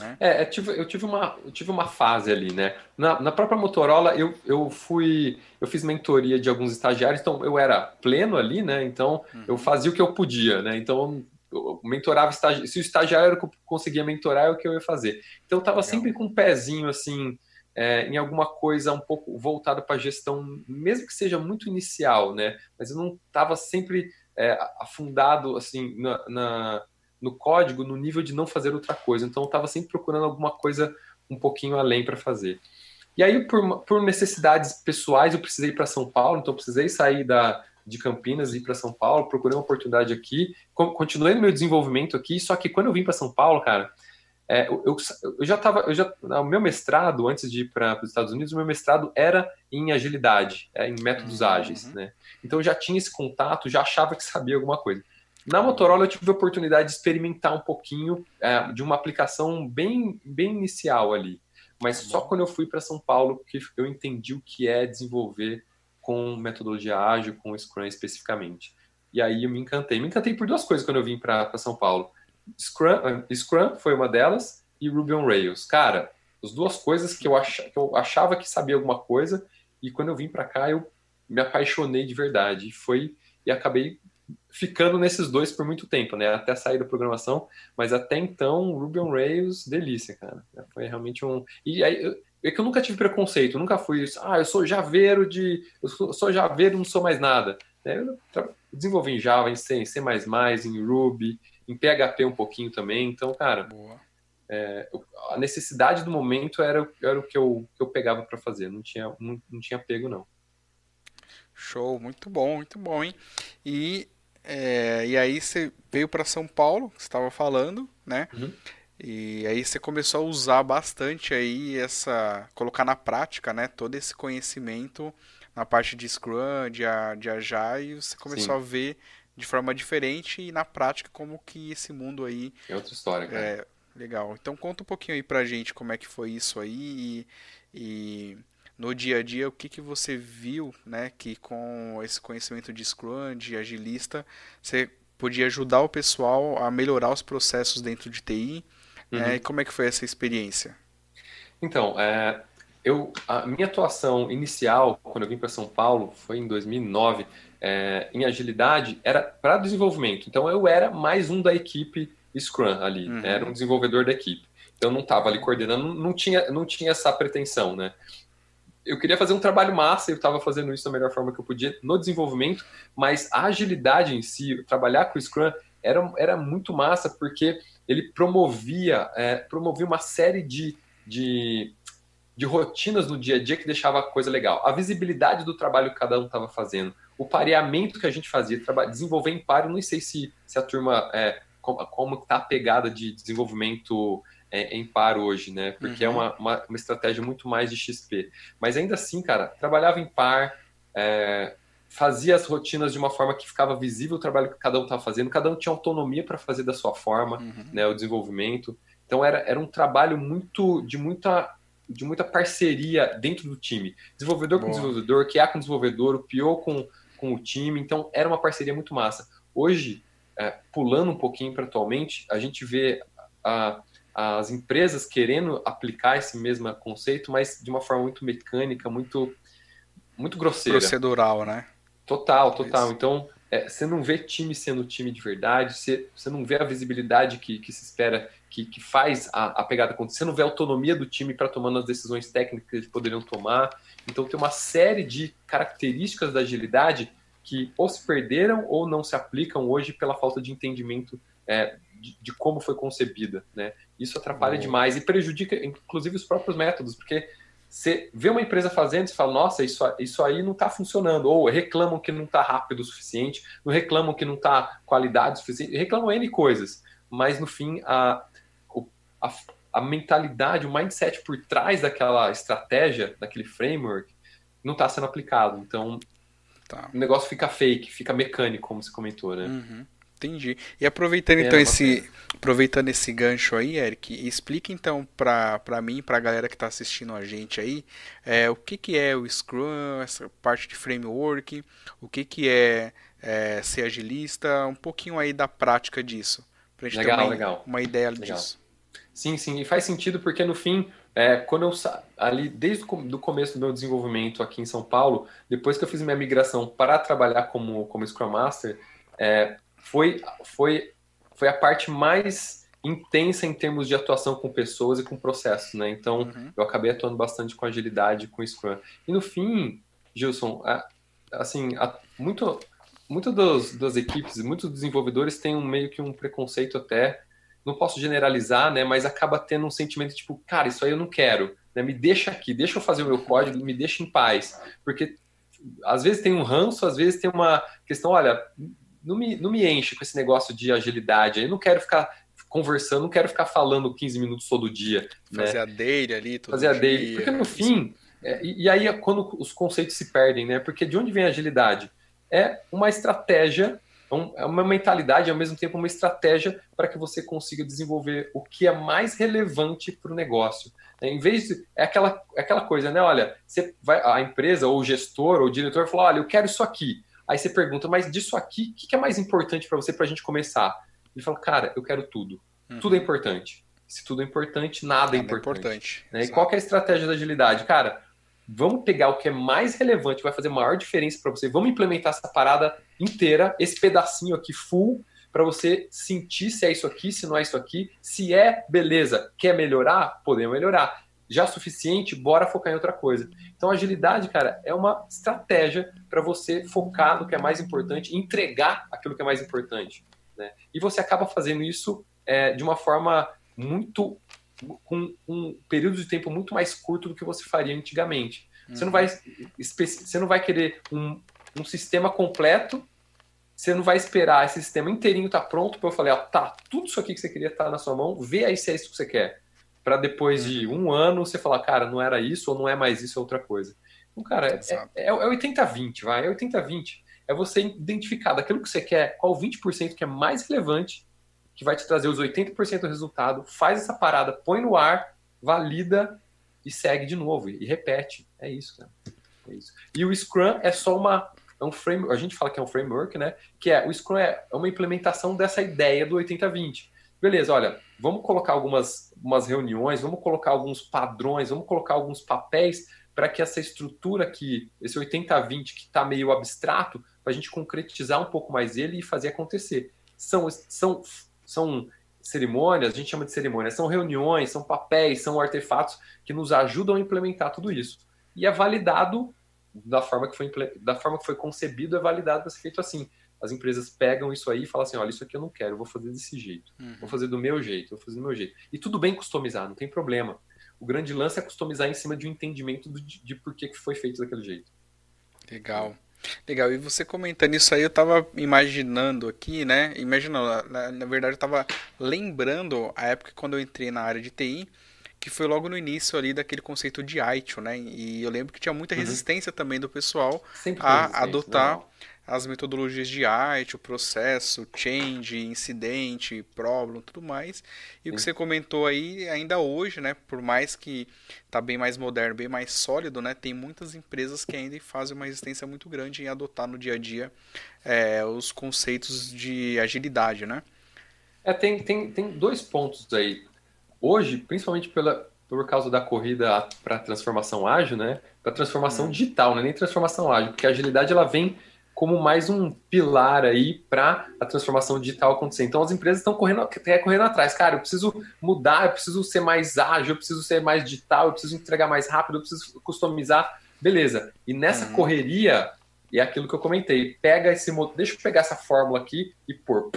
Speaker 1: Né?
Speaker 2: É, eu tive, eu tive, uma, eu tive uma fase ali, né? Na, na própria Motorola, eu, eu fui. Eu fiz mentoria de alguns estagiários, então eu era pleno ali, né? Então uhum. eu fazia o que eu podia, né? Então eu mentorava estagi... se o estagiário conseguia mentorar, é o que eu ia fazer. Então eu estava sempre com um pezinho assim. É, em alguma coisa um pouco voltada para a gestão, mesmo que seja muito inicial, né? Mas eu não estava sempre é, afundado assim na, na, no código no nível de não fazer outra coisa. Então eu estava sempre procurando alguma coisa um pouquinho além para fazer. E aí, por, por necessidades pessoais, eu precisei ir para São Paulo, então precisei sair da, de Campinas e ir para São Paulo, procurei uma oportunidade aqui, continuei no meu desenvolvimento aqui, só que quando eu vim para São Paulo, cara, é, eu, eu, já estava, eu já, o meu mestrado, antes de ir para os Estados Unidos, o meu mestrado era em agilidade, é, em métodos uhum. ágeis, né? Então eu já tinha esse contato, já achava que sabia alguma coisa. Na Motorola eu tive a oportunidade de experimentar um pouquinho é, de uma aplicação bem, bem inicial ali. Mas só quando eu fui para São Paulo que eu entendi o que é desenvolver com metodologia ágil, com Scrum especificamente. E aí eu me encantei. Me encantei por duas coisas quando eu vim para São Paulo. Scrum, Scrum foi uma delas e Ruby on Rails. Cara, as duas coisas que eu, ach, que eu achava que sabia alguma coisa e quando eu vim para cá eu me apaixonei de verdade. E foi e acabei ficando nesses dois por muito tempo, né? Até sair da programação, mas até então, Ruby on Rails, delícia, cara. Foi realmente um. E aí, é que eu nunca tive preconceito, nunca fui isso. Ah, eu sou javeiro de. Eu sou, sou javeiro, não sou mais nada. É, eu desenvolvi em Java, em C, em C, em Ruby, em PHP um pouquinho também. Então, cara, é, a necessidade do momento era, era o que eu, que eu pegava para fazer. Não tinha, não, não tinha pego, não.
Speaker 1: Show, muito bom, muito bom, hein? E é, e aí você veio para São Paulo, você estava falando, né? Uhum. E aí você começou a usar bastante aí essa, colocar na prática, né? Todo esse conhecimento na parte de Scrum, de, de Agile, você começou Sim. a ver de forma diferente e na prática como que esse mundo aí
Speaker 2: é outra história, cara. É,
Speaker 1: legal. Então conta um pouquinho aí pra gente como é que foi isso aí e, e no dia a dia, o que, que você viu, né, que com esse conhecimento de Scrum, de agilista, você podia ajudar o pessoal a melhorar os processos dentro de TI, né, uhum. né, e como é que foi essa experiência?
Speaker 2: Então, é, eu, a minha atuação inicial, quando eu vim para São Paulo, foi em 2009, é, em agilidade, era para desenvolvimento. Então, eu era mais um da equipe Scrum ali, uhum. era um desenvolvedor da equipe. Então, eu não estava ali coordenando, não tinha, não tinha essa pretensão, né? eu queria fazer um trabalho massa, eu estava fazendo isso da melhor forma que eu podia no desenvolvimento, mas a agilidade em si, trabalhar com o Scrum era, era muito massa porque ele promovia, é, promovia uma série de, de, de rotinas no dia a dia que deixava a coisa legal. A visibilidade do trabalho que cada um estava fazendo, o pareamento que a gente fazia, desenvolver em paro, não sei se, se a turma, é, como está a pegada de desenvolvimento é, em par hoje, né? Porque é uhum. é uma, uma, uma, estratégia muito mais de XP. Mas ainda assim, cara, trabalhava em par, é, fazia as rotinas de uma forma que ficava visível o trabalho que cada um estava fazendo, cada um tinha autonomia para fazer da sua forma, uhum. né? O desenvolvimento. Então era, era um trabalho muito de muita de muita parceria dentro do time. Desenvolvedor Boa. com desenvolvedor, QA com desenvolvedor, o PO com, com o time. Então era uma parceria muito massa. Hoje, é, pulando um pouquinho para atualmente, a gente vê a, as empresas querendo aplicar esse mesmo conceito, mas de uma forma muito mecânica, muito muito grosseira.
Speaker 1: Procedural, né?
Speaker 2: Total, total. Isso. Então, é, você não vê time sendo time de verdade, você, você não vê a visibilidade que, que se espera, que, que faz a, a pegada acontecer, você não vê a autonomia do time para tomando as decisões técnicas que eles poderiam tomar. Então, tem uma série de características da agilidade que ou se perderam ou não se aplicam hoje pela falta de entendimento é, de, de, como foi concebida, né? Isso atrapalha demais e prejudica, inclusive, os próprios métodos, porque você vê uma empresa fazendo e fala, nossa, isso, isso aí não está funcionando, ou reclamam que não está rápido o suficiente, não reclamam que não está qualidade suficiente, reclamam N coisas, mas no fim a, a, a mentalidade, o mindset por trás daquela estratégia, daquele framework, não está sendo aplicado. Então, tá. o negócio fica fake, fica mecânico, como você comentou, né?
Speaker 1: Uhum. Entendi. E aproveitando é, então esse aproveitando esse gancho aí, Eric, explica então para mim, para a galera que está assistindo a gente aí, é, o que, que é o Scrum, essa parte de framework, o que, que é, é ser agilista, um pouquinho aí da prática disso, para a gente legal, ter uma, legal. uma ideia legal. disso.
Speaker 2: Sim, sim, e faz sentido porque no fim, é, quando eu ali desde o começo do meu desenvolvimento aqui em São Paulo, depois que eu fiz minha migração para trabalhar como como Scrum Master, é, foi, foi, foi a parte mais intensa em termos de atuação com pessoas e com processos, né? Então, uhum. eu acabei atuando bastante com agilidade, com Scrum. E no fim, Gilson, assim, muito, muito dos, das equipes, muitos desenvolvedores têm um, meio que um preconceito até, não posso generalizar, né? Mas acaba tendo um sentimento tipo, cara, isso aí eu não quero, né? Me deixa aqui, deixa eu fazer o meu código, me deixa em paz, porque às vezes tem um ranço, às vezes tem uma questão, olha, não me, não me enche com esse negócio de agilidade. Eu não quero ficar conversando, não quero ficar falando 15 minutos todo dia.
Speaker 1: Né? Fazer
Speaker 2: né?
Speaker 1: a daily ali, todo
Speaker 2: Fazer dia. a daily. Porque no fim, é, e, e, aí é quando os conceitos se perdem, né? Porque de onde vem a agilidade? É uma estratégia, é, é uma mentalidade, ao mesmo tempo uma estratégia para que você consiga desenvolver o que é mais relevante para o negócio. Né? Em vez de. É aquela, é aquela coisa, né? Olha, você vai, a empresa, ou o gestor, ou o diretor falou: olha, eu quero isso aqui. Aí você pergunta, mas disso aqui, o que, que é mais importante para você para a gente começar? Ele fala, cara, eu quero tudo. Uhum. Tudo é importante. Se tudo é importante, nada, é nada é importante. É importante. Né? E qual é a estratégia da agilidade? Cara, vamos pegar o que é mais relevante, vai fazer maior diferença para você. Vamos implementar essa parada inteira, esse pedacinho aqui full, para você sentir se é isso aqui, se não é isso aqui. Se é, beleza. Quer melhorar? Podemos melhorar já suficiente, bora focar em outra coisa. Então, agilidade, cara, é uma estratégia para você focar no que é mais importante, entregar aquilo que é mais importante. Né? E você acaba fazendo isso é, de uma forma muito. com um período de tempo muito mais curto do que você faria antigamente. Uhum. Você, não vai, você não vai querer um, um sistema completo você não vai esperar esse sistema inteirinho estar tá pronto para eu falar, ó, tá, tudo isso aqui que você queria estar tá na sua mão, vê aí se é isso que você quer para depois de um ano você falar, cara, não era isso ou não é mais isso, é outra coisa. Então, cara, é, é, é 80-20, vai, é 80-20. É você identificar daquilo que você quer, qual 20% que é mais relevante, que vai te trazer os 80% do resultado, faz essa parada, põe no ar, valida e segue de novo, e, repete. É isso, cara. É isso. E o Scrum é só uma. É um frame, a gente fala que é um framework, né? Que é o Scrum é uma implementação dessa ideia do 80-20 beleza, olha, vamos colocar algumas, algumas reuniões, vamos colocar alguns padrões, vamos colocar alguns papéis para que essa estrutura aqui, esse 80-20 que está meio abstrato, para a gente concretizar um pouco mais ele e fazer acontecer. São, são, são cerimônias, a gente chama de cerimônias, são reuniões, são papéis, são artefatos que nos ajudam a implementar tudo isso. e é validado da forma que foi, da forma que foi concebido, é validado para ser feito assim. As empresas pegam isso aí e falam assim, olha, isso aqui eu não quero, eu vou fazer desse jeito. Uhum. Vou fazer do meu jeito, vou fazer do meu jeito. E tudo bem customizar, não tem problema. O grande lance é customizar em cima de um entendimento de, de por que foi feito daquele jeito.
Speaker 1: Legal. Legal, e você comentando isso aí, eu tava imaginando aqui, né? Imaginando, na, na verdade, eu tava lembrando a época quando eu entrei na área de TI, que foi logo no início ali daquele conceito de ITIL, né? E eu lembro que tinha muita uhum. resistência uhum. também do pessoal a adotar não. as metodologias de ITIL, processo, change, incidente, problem, tudo mais. E Sim. o que você comentou aí, ainda hoje, né? Por mais que tá bem mais moderno, bem mais sólido, né? Tem muitas empresas que ainda fazem uma resistência muito grande em adotar no dia a dia é, os conceitos de agilidade, né?
Speaker 2: É, tem, tem, tem dois pontos aí hoje, principalmente pela, por causa da corrida para transformação ágil, né? Para transformação hum. digital, né? nem transformação ágil, porque a agilidade ela vem como mais um pilar aí para a transformação digital acontecer. Então as empresas estão correndo, correndo atrás. Cara, eu preciso mudar, eu preciso ser mais ágil, eu preciso ser mais digital, eu preciso entregar mais rápido, eu preciso customizar. Beleza. E nessa hum. correria, e é aquilo que eu comentei, pega esse deixa eu pegar essa fórmula aqui e pôr.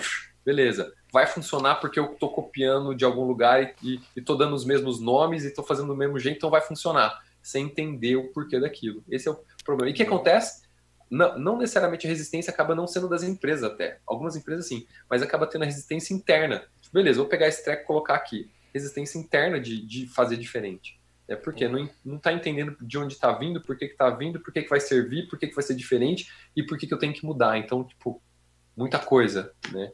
Speaker 2: Beleza vai funcionar porque eu estou copiando de algum lugar e estou dando os mesmos nomes e estou fazendo do mesmo jeito, então vai funcionar, sem entender o porquê daquilo. Esse é o problema. E o que acontece? Não, não, necessariamente a resistência acaba não sendo das empresas até. Algumas empresas sim, mas acaba tendo a resistência interna. Beleza, vou pegar esse treco e colocar aqui. Resistência interna de, de fazer diferente. É porque não, não tá entendendo de onde está vindo, por que, está vindo, por que, que vai servir, por que, que vai ser diferente e por que, que eu tenho que mudar. Então, tipo, muita coisa, né?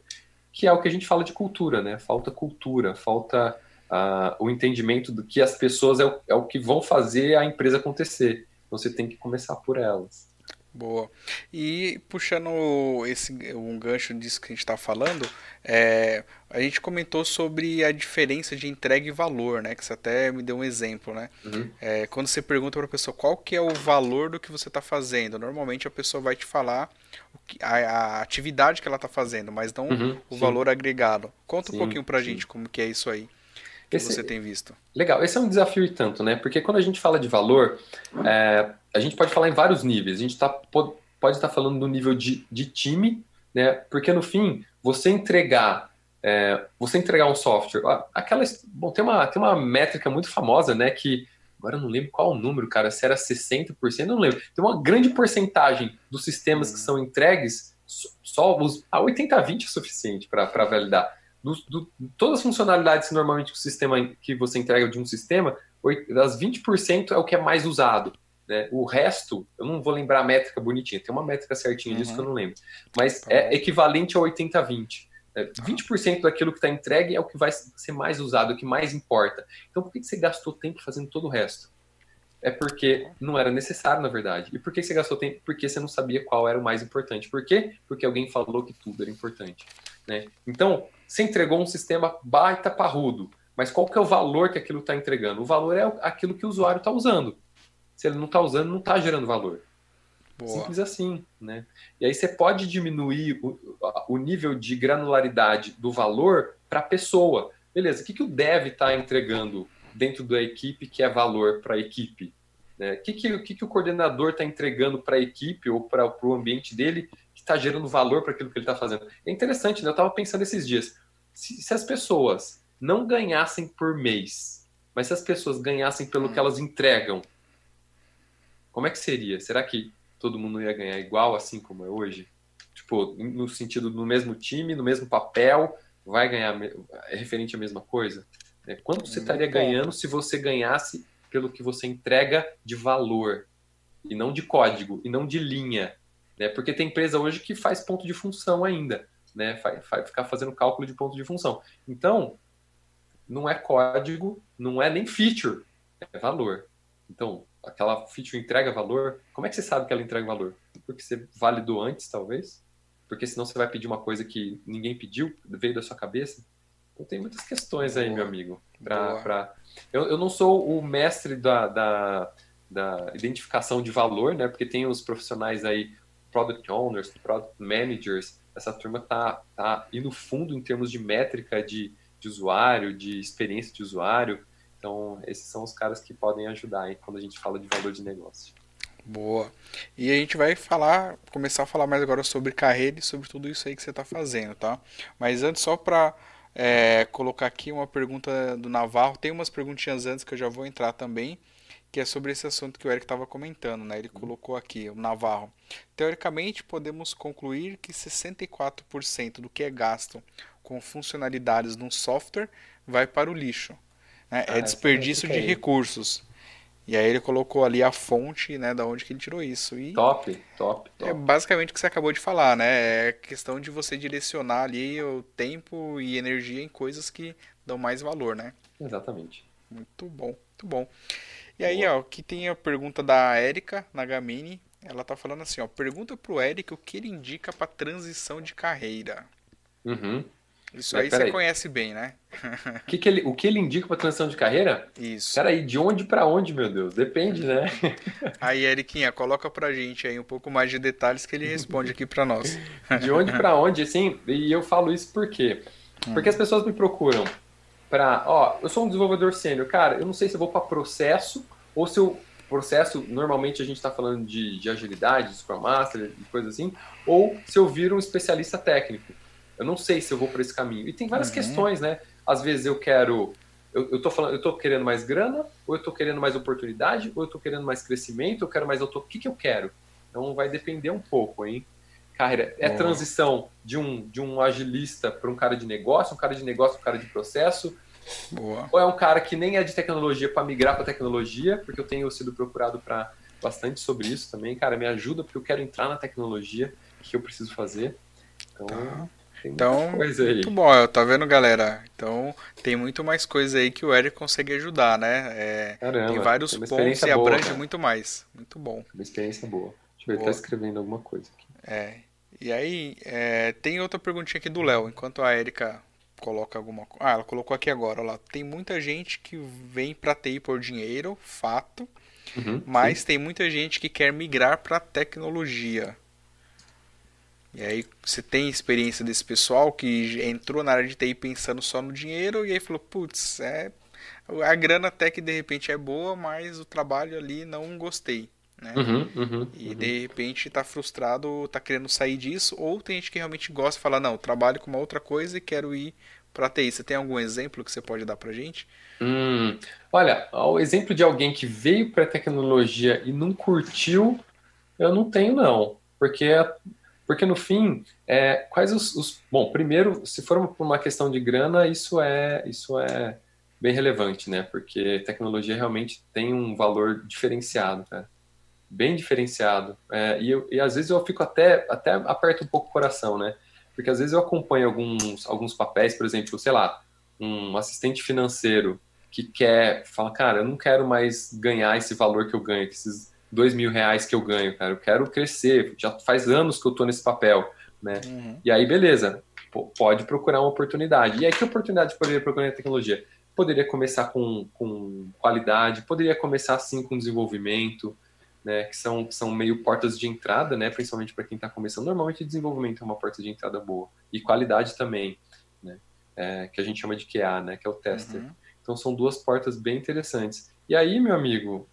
Speaker 2: Que é o que a gente fala de cultura, né? Falta cultura, falta uh, o entendimento do que as pessoas é o, é o que vão fazer a empresa acontecer. Então você tem que começar por elas.
Speaker 1: Boa. E puxando esse um gancho disso que a gente está falando, é, a gente comentou sobre a diferença de entrega e valor, né? Que você até me deu um exemplo, né? Uhum. É, quando você pergunta para a pessoa qual que é o valor do que você está fazendo, normalmente a pessoa vai te falar a, a atividade que ela está fazendo, mas não uhum, o sim. valor agregado. Conta sim, um pouquinho para a gente como que é isso aí que esse, você tem visto.
Speaker 2: Legal, esse é um desafio e tanto, né? Porque quando a gente fala de valor, é, a gente pode falar em vários níveis. A gente tá, pode, estar falando do nível de, de time, né? Porque no fim, você entregar é, você entregar um software, aquela, bom, tem uma, tem uma métrica muito famosa, né, que agora eu não lembro qual o número, cara, se era 60%, eu não lembro. Tem uma grande porcentagem dos sistemas que são entregues, só os, a 80-20 é suficiente para validar. Do, do, todas as funcionalidades que normalmente o sistema que você entrega de um sistema, das 20% é o que é mais usado. Né? O resto, eu não vou lembrar a métrica bonitinha, tem uma métrica certinha disso uhum. que eu não lembro. Mas é equivalente a 80-20. É, 20% daquilo que está entregue é o que vai ser mais usado, é o que mais importa. Então, por que você gastou tempo fazendo todo o resto? É porque não era necessário, na verdade. E por que você gastou tempo? Porque você não sabia qual era o mais importante. Por quê? Porque alguém falou que tudo era importante. Né? Então, você entregou um sistema baita parrudo, mas qual que é o valor que aquilo está entregando? O valor é aquilo que o usuário está usando. Se ele não está usando, não está gerando valor. Boa. Simples assim, né? E aí você pode diminuir o, o nível de granularidade do valor para a pessoa. Beleza, o que, que o dev está entregando dentro da equipe que é valor para a equipe? Né? O que, que, que, que o coordenador está entregando para a equipe ou para o ambiente dele que está gerando valor para aquilo que ele está fazendo? É interessante, né? Eu estava pensando esses dias. Se, se, as pessoas não ganhassem por mês, mas se as pessoas ganhassem pelo que elas entregam, como é que seria? Será que todo mundo ia ganhar igual assim como é hoje? Tipo, no sentido no mesmo time, no mesmo papel, vai ganhar é referente à mesma coisa? É, quanto você estaria ganhando se você ganhasse pelo que você entrega de valor e não de código e não de linha, né? Porque tem empresa hoje que faz ponto de função ainda, né? Vai, vai ficar fazendo cálculo de ponto de função. Então, não é código, não é nem feature, é valor. Então, aquela feature entrega valor, como é que você sabe que ela entrega valor? Porque você validou antes, talvez? Porque senão você vai pedir uma coisa que ninguém pediu, veio da sua cabeça? Então tem muitas questões aí, Boa. meu amigo. Pra, pra... Eu, eu não sou o mestre da, da, da identificação de valor, né? Porque tem os profissionais aí, product owners, product managers, essa turma tá, tá indo fundo em termos de métrica de, de usuário, de experiência de usuário, Então, esses são os caras que podem ajudar aí quando a gente fala de valor de negócio.
Speaker 1: Boa. E a gente vai falar, começar a falar mais agora sobre carreira e sobre tudo isso aí que você está fazendo, tá? Mas antes, só para é, colocar aqui uma pergunta do Navarro, tem umas perguntinhas antes que eu já vou entrar também, que é sobre esse assunto que o Eric estava comentando, né? Ele colocou aqui, o Navarro. Teoricamente, podemos concluir que 64% do que é gasto com funcionalidades num software vai para o lixo. Né? É ah, é desperdício de recursos. E aí ele colocou ali a fonte, né, da onde que ele tirou isso. E
Speaker 2: top, top,
Speaker 1: top. É basicamente o que você acabou de falar, né? É questão de você direcionar ali o tempo e energia em coisas que dão mais valor, né?
Speaker 2: Exatamente.
Speaker 1: Muito bom, muito bom. E aí, Boa. ó, aqui tem a pergunta da Érica Nagamini. Ela tá falando assim, ó, pergunta pro Eric o que ele indica para transição de carreira.
Speaker 2: Uhum.
Speaker 1: Isso aí você aí. conhece bem, né? [LAUGHS]
Speaker 2: que que ele, o que ele indica para transição de carreira?
Speaker 1: Isso.
Speaker 2: Peraí, de onde para onde, meu Deus? Depende, né? [LAUGHS]
Speaker 1: aí, Eriquinha, coloca pra gente aí um pouco mais de detalhes que ele responde aqui para nós.
Speaker 2: de onde para onde, assim, e eu falo isso por quê? Porque hum. as pessoas me procuram para, ó, eu sou um desenvolvedor sênior, cara, eu não sei se eu vou para processo ou se eu processo, normalmente a gente está falando de, de agilidade, de Scrum Master e coisa assim, ou se eu viro um especialista técnico. Eu não sei se eu vou por esse caminho. E tem várias uhum. questões, né? Às vezes eu quero. Eu, eu tô falando, eu tô querendo mais grana, ou eu tô querendo mais oportunidade, ou eu tô querendo mais crescimento, eu quero mais auto... O que, que eu quero? Então vai depender um pouco, hein? Carreira, é transição de um, de um agilista para um cara de negócio, um cara de negócio para um cara de processo,
Speaker 1: Boa.
Speaker 2: Ou é um cara que nem é de tecnologia para migrar para tecnologia, porque eu tenho sido procurado para bastante sobre isso também. Cara, me ajuda porque eu quero entrar na tecnologia, que eu preciso fazer. Então,
Speaker 1: tá. Então, muito bom, tá vendo, galera? Então, tem muito mais coisa aí que o Eric consegue ajudar, né? É,
Speaker 2: Caramba,
Speaker 1: tem vários tem pontos e abrange boa, muito mais. Muito bom.
Speaker 2: Uma experiência boa. Deixa eu ver, tá escrevendo alguma coisa aqui.
Speaker 1: É. E aí, é, tem outra perguntinha aqui do Léo, enquanto a Erika coloca alguma coisa. Ah, ela colocou aqui agora, lá. Tem muita gente que vem pra TI por dinheiro, fato. Uhum, mas sim. tem muita gente que quer migrar para tecnologia. E aí você tem experiência desse pessoal que entrou na área de TI pensando só no dinheiro e aí falou, putz, é a grana até que de repente é boa, mas o trabalho ali não gostei. Né?
Speaker 2: Uhum, uhum,
Speaker 1: e
Speaker 2: uhum.
Speaker 1: de repente está frustrado, está querendo sair disso, ou tem gente que realmente gosta e fala, não, trabalho com uma outra coisa e quero ir para TI. Você tem algum exemplo que você pode dar para gente?
Speaker 2: Hum, olha, o exemplo de alguém que veio para tecnologia e não curtiu, eu não tenho não, porque porque no fim, é, quais os, os, Bom, primeiro, se for por uma questão de grana, isso é, isso é bem relevante, né? Porque tecnologia realmente tem um valor diferenciado, cara. Bem diferenciado. É, e, eu, e às vezes eu fico até, até aperto um pouco o coração, né? Porque às vezes eu acompanho alguns, alguns papéis, por exemplo, sei lá, um assistente financeiro que quer, fala, cara, eu não quero mais ganhar esse valor que eu ganho, esses dois mil reais que eu ganho, cara. Eu quero crescer. Já faz anos que eu tô nesse papel, né? Uhum. E aí, beleza. pode procurar uma oportunidade. E aí, que oportunidade poderia procurar na tecnologia? Poderia começar com, com qualidade, poderia começar assim com desenvolvimento, né? Que são, que são meio portas de entrada, né? Principalmente para quem está começando. Normalmente, desenvolvimento é uma porta de entrada boa. E qualidade também, né? É, que a gente chama de QA, né? Que é o tester. Uhum. Então, são duas portas bem interessantes. E aí, meu amigo,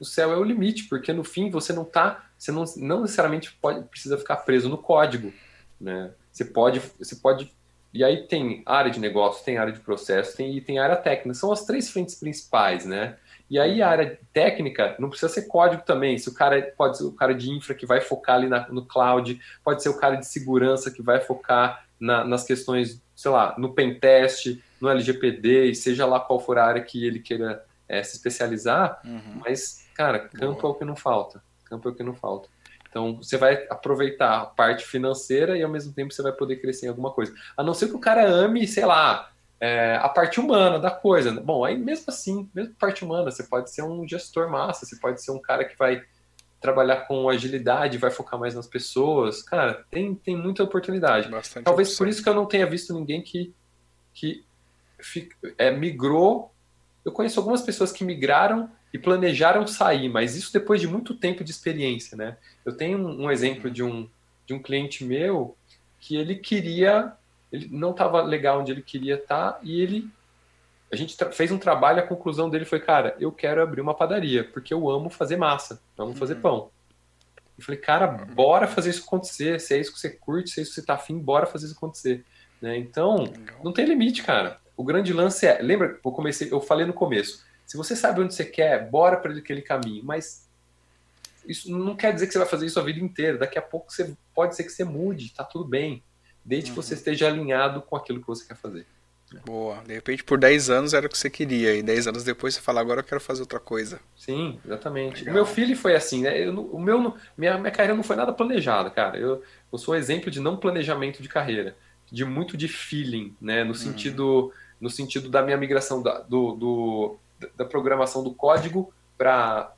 Speaker 2: o céu é o limite, porque no fim você não tá, você não, não necessariamente pode, precisa ficar preso no código, né? Você pode, você pode, e aí tem área de negócio, tem área de processo, tem e tem área técnica, são as três frentes principais, né? E aí a área técnica não precisa ser código também. Se o cara pode ser o cara de infra que vai focar ali na, no cloud, pode ser o cara de segurança que vai focar na, nas questões, sei lá, no pentest, no LGPD, e seja lá qual for a área que ele queira é, se especializar, uhum. mas Cara, campo Boa. é o que não falta. Campo é o que não falta. Então, você vai aproveitar a parte financeira e ao mesmo tempo você vai poder crescer em alguma coisa. A não ser que o cara ame, sei lá, é, a parte humana da coisa. Bom, aí mesmo assim, mesmo parte humana, você pode ser um gestor massa, você pode ser um cara que vai trabalhar com agilidade, vai focar mais nas pessoas. Cara, tem, tem muita oportunidade. Bastante Talvez opção. por isso que eu não tenha visto ninguém que, que é, migrou. Eu conheço algumas pessoas que migraram e planejaram sair, mas isso depois de muito tempo de experiência, né? Eu tenho um, exemplo de um, de um cliente meu que ele queria, ele não estava legal onde ele queria estar tá, e ele a gente fez um trabalho, a conclusão dele foi, cara, eu quero abrir uma padaria, porque eu amo fazer massa, amo uhum. fazer pão. Eu falei, cara, uhum. bora fazer isso acontecer, se é isso que você curte, se é isso que você tá afim, bora fazer isso acontecer. Né? Então, não tem limite, cara. O grande lance é, lembra, eu comecei, eu falei no começo, se você sabe onde você quer, bora para aquele caminho, mas isso não quer dizer que você vai fazer isso a vida inteira. Daqui a pouco você pode ser que você mude, tá tudo bem, desde uhum. que você uhum. esteja alinhado com aquilo que você quer fazer.
Speaker 1: Boa. De repente, por 10 anos era o que você queria, e 10 anos depois você fala, agora eu quero fazer outra coisa.
Speaker 2: Sim, exatamente. Legal. O meu filho foi assim, né? Eu, o meu, minha, minha carreira não foi nada planejada, cara. Eu, eu sou um exemplo de não planejamento de carreira, de muito de feeling, né? No uhum. sentido, no sentido da minha migração da, do, do da programação do código para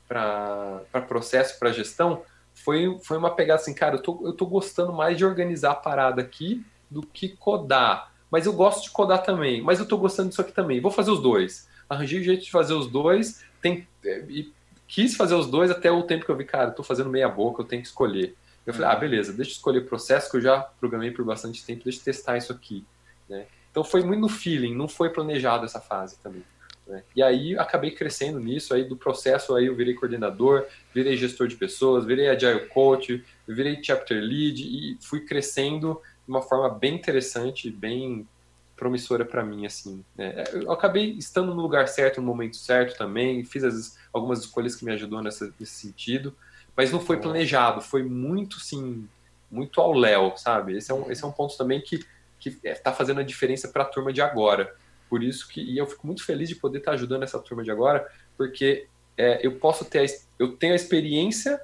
Speaker 2: processo, para gestão, foi, foi uma pegada assim, cara, eu tô, eu tô gostando mais de organizar a parada aqui do que codar mas eu gosto de codar também, mas eu estou gostando disso aqui também. Vou fazer os dois. Arranjei o jeito de fazer os dois, tem, e quis fazer os dois até o tempo que eu vi, cara, estou fazendo meia boca, eu tenho que escolher. Eu falei, ah, beleza, deixa eu escolher o processo que eu já programei por bastante tempo, deixa eu testar isso aqui. Né? Então foi muito no feeling, não foi planejado essa fase também. Né? E aí acabei crescendo nisso, aí do processo aí eu virei coordenador, virei gestor de pessoas, virei agile coach, virei chapter lead e fui crescendo de uma forma bem interessante, bem promissora para mim, assim. Né? Eu acabei estando no lugar certo, no momento certo também, fiz as, algumas escolhas que me ajudou nessa, nesse sentido, mas não foi planejado, foi muito, sim, muito ao léu, sabe? Esse é um, esse é um ponto também que que está fazendo a diferença para a turma de agora. Por isso que e eu fico muito feliz de poder estar tá ajudando essa turma de agora, porque é, eu posso ter a, eu tenho a experiência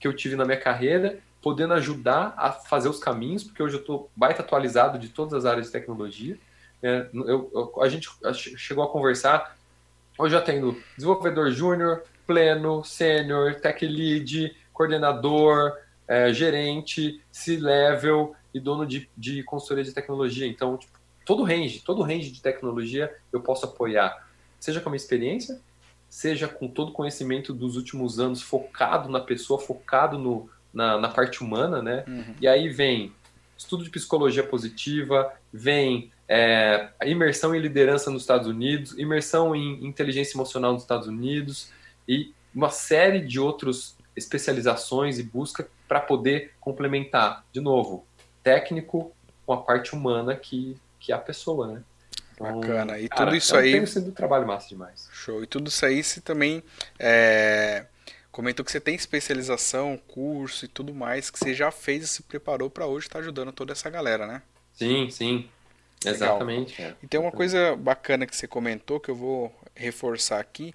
Speaker 2: que eu tive na minha carreira podendo ajudar a fazer os caminhos, porque hoje eu estou baita atualizado de todas as áreas de tecnologia. É, eu, eu, a gente chegou a conversar, hoje eu tenho desenvolvedor júnior, pleno, sênior, tech lead, coordenador, é, gerente, C-level e dono de, de consultoria de tecnologia. Então, tipo, todo range, todo range de tecnologia eu posso apoiar, seja com a minha experiência, seja com todo o conhecimento dos últimos anos focado na pessoa, focado no, na, na parte humana, né? Uhum. E aí vem estudo de psicologia positiva, vem é, imersão em liderança nos Estados Unidos, imersão em inteligência emocional nos Estados Unidos e uma série de outras especializações e busca para poder complementar, de novo, técnico com a parte humana que, que é a pessoa, né?
Speaker 1: Então, Bacana. E cara, tudo isso aí.
Speaker 2: Tem sido um trabalho massa demais.
Speaker 1: Show. E tudo isso aí se também é, comentou que você tem especialização, curso e tudo mais, que você já fez e se preparou para hoje estar tá ajudando toda essa galera, né?
Speaker 2: Sim, sim. Exatamente. É.
Speaker 1: E tem uma coisa bacana que você comentou que eu vou reforçar aqui,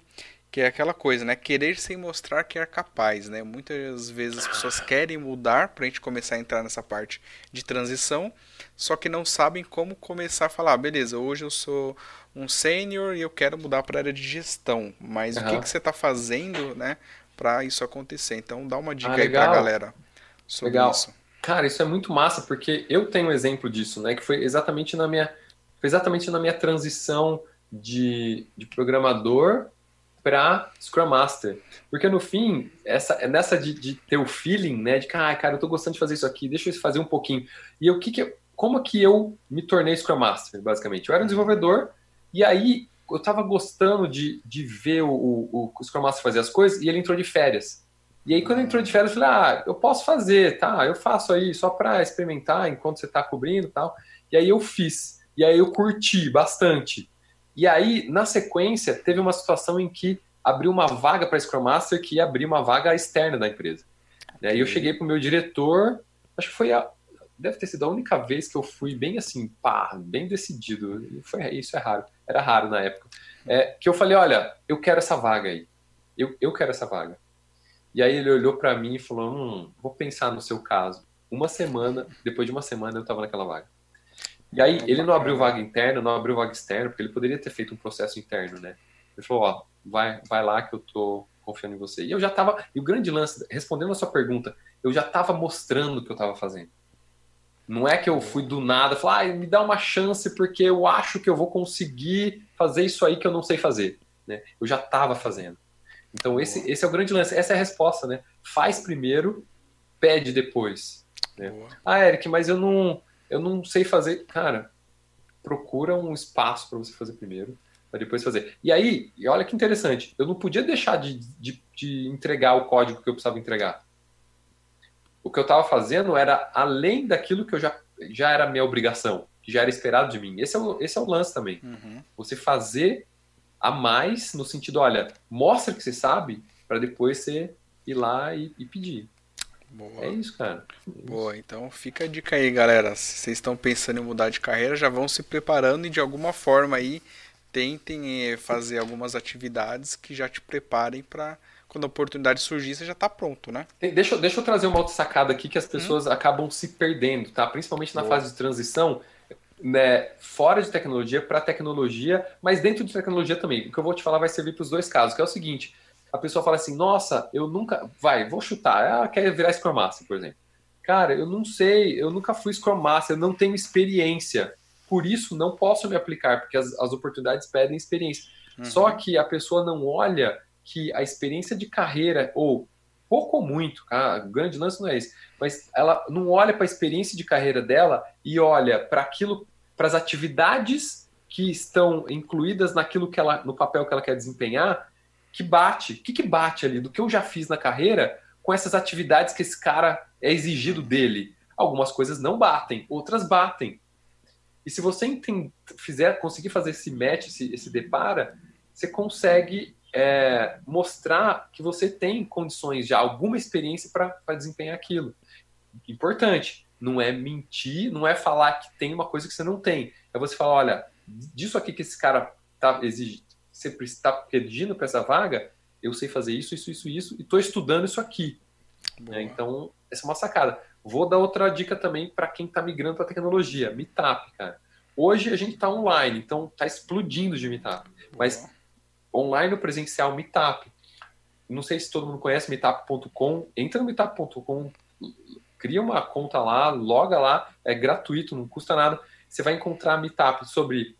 Speaker 1: que é aquela coisa, né? Querer sem mostrar que é capaz, né? Muitas vezes as pessoas querem mudar para a gente começar a entrar nessa parte de transição, só que não sabem como começar a falar, beleza, hoje eu sou um sênior e eu quero mudar para a área de gestão, mas uhum. o que, que você está fazendo, né? para isso acontecer. Então dá uma dica ah, aí para a galera sobre legal. isso.
Speaker 2: Cara, isso é muito massa porque eu tenho um exemplo disso, né? Que foi exatamente na minha, foi exatamente na minha transição de, de programador para Scrum Master. Porque no fim, essa, nessa de, de, ter o feeling, né? De ah, cara, eu tô gostando de fazer isso aqui, deixa eu fazer um pouquinho. E o que que como que eu me tornei Scrum Master, basicamente? Eu era um desenvolvedor, e aí eu tava gostando de, de ver o, o, o Scrum Master fazer as coisas e ele entrou de férias. E aí, quando entrou de férias, eu falei, ah, eu posso fazer, tá? Eu faço aí só para experimentar enquanto você tá cobrindo e tal. E aí eu fiz. E aí eu curti bastante. E aí, na sequência, teve uma situação em que abriu uma vaga para Scrum Master que ia abrir uma vaga externa da empresa. E aí eu cheguei pro meu diretor, acho que foi a, deve ter sido a única vez que eu fui bem assim, pá, bem decidido. Foi, isso é raro, era raro na época. É, que eu falei, olha, eu quero essa vaga aí. Eu, eu quero essa vaga. E aí ele olhou para mim e falou, hum, vou pensar no seu caso. Uma semana, depois de uma semana eu estava naquela vaga. E aí ele não abriu vaga interna, não abriu vaga externa, porque ele poderia ter feito um processo interno, né? Ele falou, ó, vai, vai lá que eu tô confiando em você. E eu já tava, e o grande lance, respondendo a sua pergunta, eu já tava mostrando o que eu tava fazendo. Não é que eu fui do nada, falar, ah, me dá uma chance porque eu acho que eu vou conseguir fazer isso aí que eu não sei fazer. Né? Eu já estava fazendo. Então esse, esse é o grande lance, essa é a resposta, né? Faz primeiro, pede depois. Né? Ah, Eric, mas eu não, eu não sei fazer. Cara, procura um espaço para você fazer primeiro. para depois fazer. E aí, olha que interessante, eu não podia deixar de, de, de entregar o código que eu precisava entregar. O que eu estava fazendo era além daquilo que eu já, já era minha obrigação, que já era esperado de mim. Esse é o, esse é o lance também. Uhum. Você fazer a mais no sentido, olha, mostra que você sabe, para depois você ir lá e, e pedir. Boa. É isso, cara. É isso.
Speaker 1: Boa, então fica a dica aí, galera. Se vocês estão pensando em mudar de carreira, já vão se preparando e de alguma forma aí tentem eh, fazer algumas atividades que já te preparem para quando a oportunidade surgir, você já está pronto, né?
Speaker 2: Deixa, deixa eu trazer uma outra sacada aqui que as pessoas hum. acabam se perdendo, tá? Principalmente na Boa. fase de transição, né, fora de tecnologia para tecnologia, mas dentro de tecnologia também. O que eu vou te falar vai servir para os dois casos, que é o seguinte: a pessoa fala assim, nossa, eu nunca. Vai, vou chutar. Ela quer virar Scrum Master, por exemplo. Cara, eu não sei, eu nunca fui Scrum Master, eu não tenho experiência. Por isso, não posso me aplicar, porque as, as oportunidades pedem experiência. Uhum. Só que a pessoa não olha que a experiência de carreira, ou pouco ou muito, ah, grande lance não é esse, mas ela não olha para a experiência de carreira dela e olha para aquilo, para as atividades que estão incluídas naquilo que ela, no papel que ela quer desempenhar, que bate. O que, que bate ali do que eu já fiz na carreira com essas atividades que esse cara é exigido dele? Algumas coisas não batem, outras batem. E se você entend, fizer, conseguir fazer esse match, esse, esse depara, você consegue é, mostrar que você tem condições já, alguma experiência para desempenhar aquilo. Importante, não é mentir, não é falar que tem uma coisa que você não tem. É você falar, olha, disso aqui que esse cara tá exige, você está pedindo para essa vaga, eu sei fazer isso, isso, isso, isso, e estou estudando isso aqui. É, então, essa é uma sacada. Vou dar outra dica também para quem está migrando para tecnologia, Meetup, cara. Hoje a gente está online, então está explodindo de Meetup. Mas online ou presencial, Meetup. Não sei se todo mundo conhece meetup.com. Entra no meetup.com, cria uma conta lá, loga lá, é gratuito, não custa nada. Você vai encontrar Meetup sobre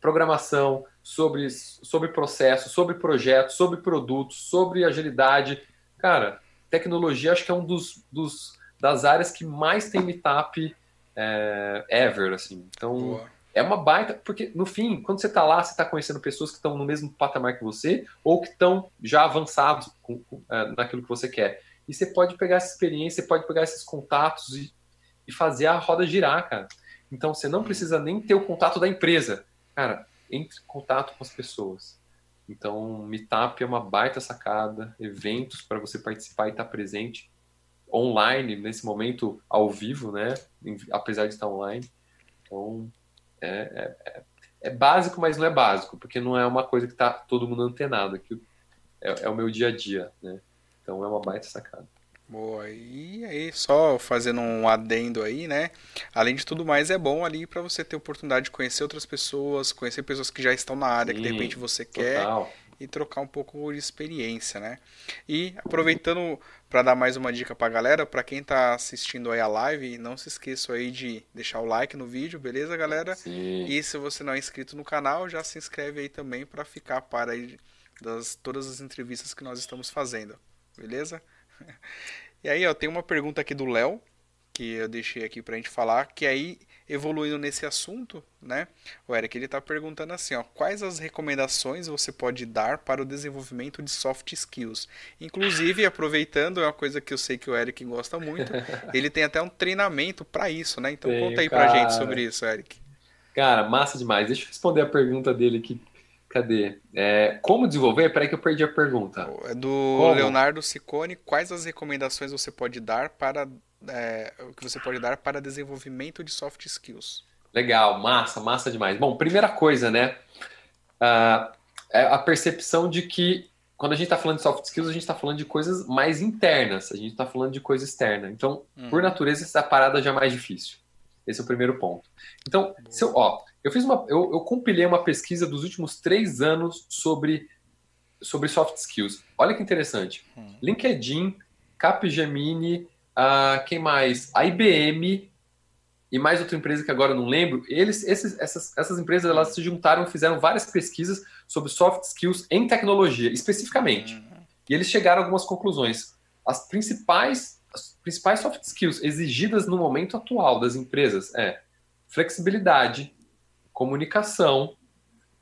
Speaker 2: programação, sobre, sobre processo, sobre projetos, sobre produtos, sobre agilidade. Cara, tecnologia acho que é um dos, dos das áreas que mais tem Meetup é, ever, assim. Então, Boa é uma baita, porque no fim, quando você está lá, você está conhecendo pessoas que estão no mesmo patamar que você ou que estão já avançados com, com, é, naquilo que você quer. E você pode pegar essa experiência, você pode pegar esses contatos e, e fazer a roda girar, cara. Então você não precisa nem ter o contato da empresa. Cara, em contato com as pessoas. Então, Meetup é uma baita sacada, eventos para você participar e estar tá presente online, nesse momento ao vivo, né? Apesar de estar online. Então, é, é, é, é, básico, mas não é básico, porque não é uma coisa que está todo mundo antenado. Que é, é, o meu dia a dia, né? Então é uma baita sacada.
Speaker 1: Boa, e aí só fazendo um adendo aí, né? Além de tudo mais, é bom ali para você ter oportunidade de conhecer outras pessoas, conhecer pessoas que já estão na área, Sim, que de repente você total. quer e trocar um pouco de experiência, né? E aproveitando para dar mais uma dica para a galera, para quem está assistindo aí a live, não se esqueça aí de deixar o like no vídeo, beleza, galera? Sim. E se você não é inscrito no canal, já se inscreve aí também para ficar para aí das todas as entrevistas que nós estamos fazendo, beleza? [LAUGHS] E aí, ó, tem uma pergunta aqui do Léo, que eu deixei aqui para a gente falar, que aí evoluindo nesse assunto, né? O Eric ele está perguntando assim, ó, quais as recomendações você pode dar para o desenvolvimento de soft skills? Inclusive, aproveitando, é uma coisa que eu sei que o Eric gosta muito, [LAUGHS] ele tem até um treinamento para isso, né? Então Tenho, conta aí para gente sobre isso, Eric.
Speaker 2: Cara, massa demais. Deixa eu responder a pergunta dele aqui. Cadê? É, como desenvolver? Peraí que eu perdi a pergunta.
Speaker 1: É do como? Leonardo Ciccone. Quais as recomendações você pode dar para é, que você pode dar para desenvolvimento de soft skills?
Speaker 2: Legal, massa, massa demais. Bom, primeira coisa, né? Uh, é a percepção de que quando a gente está falando de soft skills, a gente está falando de coisas mais internas, a gente está falando de coisa externa. Então, uhum. por natureza, essa parada já é mais difícil. Esse é o primeiro ponto. Então, se eu, ó, eu fiz uma, eu, eu compilei uma pesquisa dos últimos três anos sobre sobre soft skills. Olha que interessante. Uhum. LinkedIn, Capgemini, Uh, quem mais? A IBM e mais outra empresa que agora eu não lembro. Eles, esses, essas, essas empresas elas se juntaram e fizeram várias pesquisas sobre soft skills em tecnologia, especificamente. Uhum. E eles chegaram a algumas conclusões. As principais, as principais soft skills exigidas no momento atual das empresas é flexibilidade, comunicação,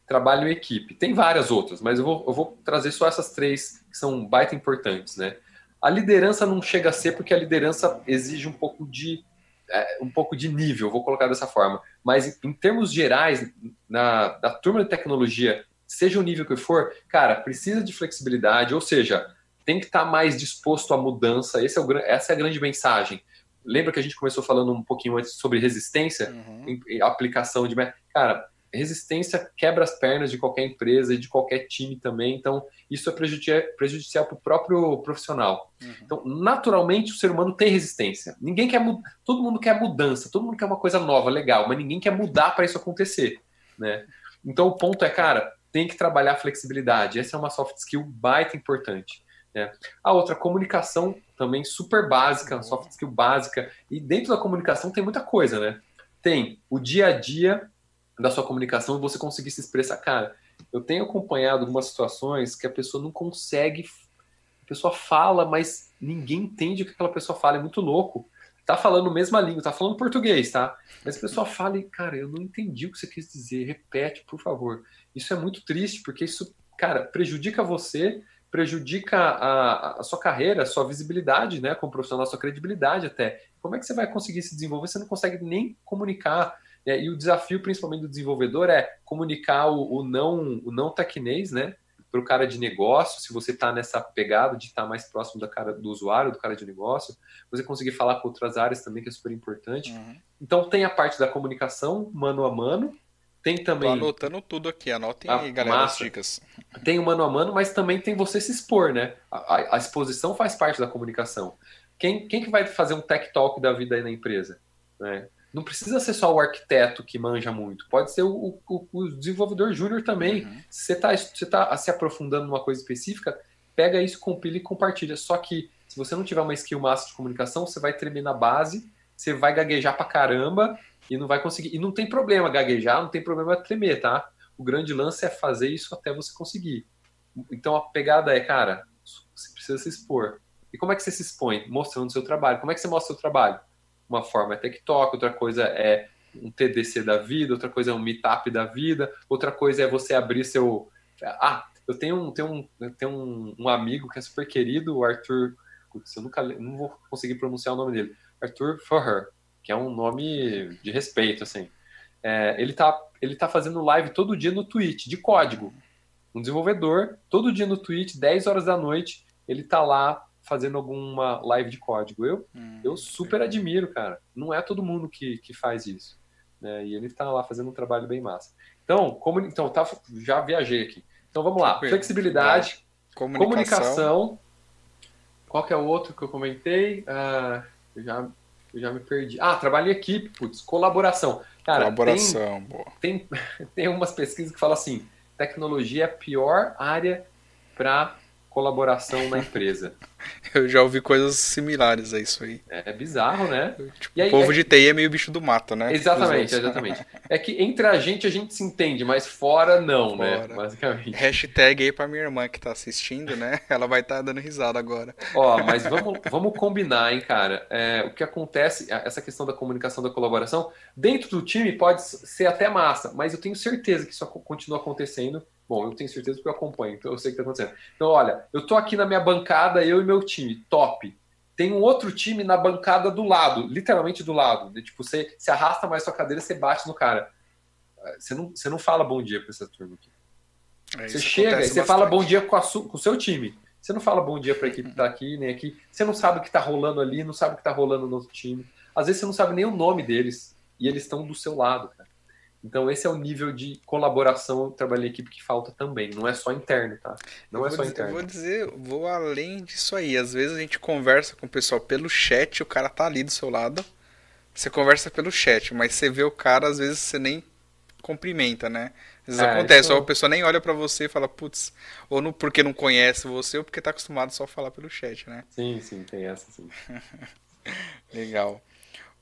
Speaker 2: trabalho em equipe. Tem várias outras, mas eu vou, eu vou trazer só essas três que são baita importantes, né? A liderança não chega a ser porque a liderança exige um pouco de é, um pouco de nível, vou colocar dessa forma. Mas em termos gerais, na da turma de tecnologia, seja o nível que for, cara, precisa de flexibilidade, ou seja, tem que estar mais disposto à mudança. É o, essa é a grande mensagem. Lembra que a gente começou falando um pouquinho antes sobre resistência, uhum. aplicação de. Cara, resistência quebra as pernas de qualquer empresa e de qualquer time também, então isso é prejudicial para o próprio profissional. Uhum. Então, naturalmente, o ser humano tem resistência. Ninguém quer todo mundo quer mudança, todo mundo quer uma coisa nova, legal, mas ninguém quer mudar para isso acontecer, né? Então, o ponto é, cara, tem que trabalhar a flexibilidade. Essa é uma soft skill baita importante. Né? A outra, comunicação também super básica, soft skill básica. E dentro da comunicação tem muita coisa, né? Tem o dia a dia da sua comunicação e você conseguir se expressar. Cara, eu tenho acompanhado algumas situações que a pessoa não consegue. A pessoa fala, mas ninguém entende o que aquela pessoa fala. É muito louco. Tá falando a mesma língua, tá falando português, tá? Mas a pessoa fala e, cara, eu não entendi o que você quis dizer. Repete, por favor. Isso é muito triste, porque isso, cara, prejudica você, prejudica a, a sua carreira, a sua visibilidade, né, como profissional, a sua credibilidade até. Como é que você vai conseguir se desenvolver? Você não consegue nem comunicar é, e o desafio, principalmente do desenvolvedor, é comunicar o, o não o não tecnês, né? Para o cara de negócio, se você está nessa pegada de estar tá mais próximo da cara do usuário, do cara de negócio, você conseguir falar com outras áreas também, que é super importante. Uhum. Então tem a parte da comunicação mano a mano, tem também.
Speaker 1: Tô anotando tudo aqui, anotem aí, galera, massa. as dicas.
Speaker 2: Tem o mano a mano, mas também tem você se expor, né? A, a, a, exposição faz parte da comunicação. Quem, quem que vai fazer um tech talk da vida aí na empresa? Né? não precisa ser só o arquiteto que manja muito, pode ser o, o, o desenvolvedor júnior também. Uhum. Se você está você tá se aprofundando numa coisa específica, pega isso, compila e compartilha. Só que se você não tiver uma skill massa de comunicação, você vai tremer na base, você vai gaguejar pra caramba e não vai conseguir. E não tem problema gaguejar, não tem problema tremer, tá? O grande lance é fazer isso até você conseguir. Então a pegada é, cara, você precisa se expor. E como é que você se expõe? Mostrando o seu trabalho. Como é que você mostra o seu trabalho? Uma forma é TikTok, outra coisa é um TDC da vida, outra coisa é um meetup da vida, outra coisa é você abrir seu. Ah, eu tenho um, tenho um, tenho um, um amigo que é super querido, o Arthur. Putz, eu nunca não vou conseguir pronunciar o nome dele. Arthur Forher, que é um nome de respeito, assim. É, ele, tá, ele tá fazendo live todo dia no Twitch, de código. Um desenvolvedor, todo dia no Twitch, 10 horas da noite, ele tá lá fazendo alguma live de código. Eu, hum, eu super é. admiro, cara. Não é todo mundo que, que faz isso. Né? E ele está lá fazendo um trabalho bem massa. Então, como, então tá, já viajei aqui. Então vamos lá. Flexibilidade, comunicação. comunicação. Qual que é o outro que eu comentei? Eu, já, eu já me perdi. Ah, trabalho em equipe, putz, colaboração. Cara,
Speaker 1: colaboração, tem,
Speaker 2: boa. Tem, [LAUGHS] tem umas pesquisas que falam assim: tecnologia é a pior área para colaboração na empresa. [LAUGHS]
Speaker 1: Eu já ouvi coisas similares a isso aí.
Speaker 2: É, bizarro, né?
Speaker 1: Tipo, aí, o povo é... de TI é meio bicho do mato, né?
Speaker 2: Exatamente, exatamente. É que entre a gente a gente se entende, mas fora não, né? fora. né? Basicamente.
Speaker 1: Hashtag aí pra minha irmã que tá assistindo, né? [LAUGHS] Ela vai estar tá dando risada agora.
Speaker 2: Ó, mas vamos, vamos combinar, hein, cara? É, o que acontece, essa questão da comunicação, da colaboração, dentro do time pode ser até massa, mas eu tenho certeza que isso continua acontecendo Bom, eu tenho certeza que eu acompanho, então eu sei o que está acontecendo. Então, olha, eu tô aqui na minha bancada, eu e meu time, top. Tem um outro time na bancada do lado, literalmente do lado. De, tipo, você se arrasta mais sua cadeira, você bate no cara. Você não, você não fala bom dia para essa turma aqui. É, você chega e você bastante. fala bom dia com, a su, com o seu time. Você não fala bom dia para a equipe que está aqui, nem aqui. Você não sabe o que está rolando ali, não sabe o que está rolando no outro time. Às vezes você não sabe nem o nome deles. E eles estão do seu lado, cara. Então, esse é o nível de colaboração, trabalho em equipe que falta também. Não é só interno, tá? Não
Speaker 1: eu
Speaker 2: é só
Speaker 1: dizer,
Speaker 2: interno.
Speaker 1: Eu vou dizer, vou além disso aí. Às vezes a gente conversa com o pessoal pelo chat, o cara tá ali do seu lado. Você conversa pelo chat, mas você vê o cara, às vezes você nem cumprimenta, né? Às vezes é, acontece, isso... ou a pessoa nem olha para você e fala, putz, ou no, porque não conhece você, ou porque tá acostumado só a falar pelo chat, né?
Speaker 2: Sim, sim, tem essa sim. [LAUGHS]
Speaker 1: Legal.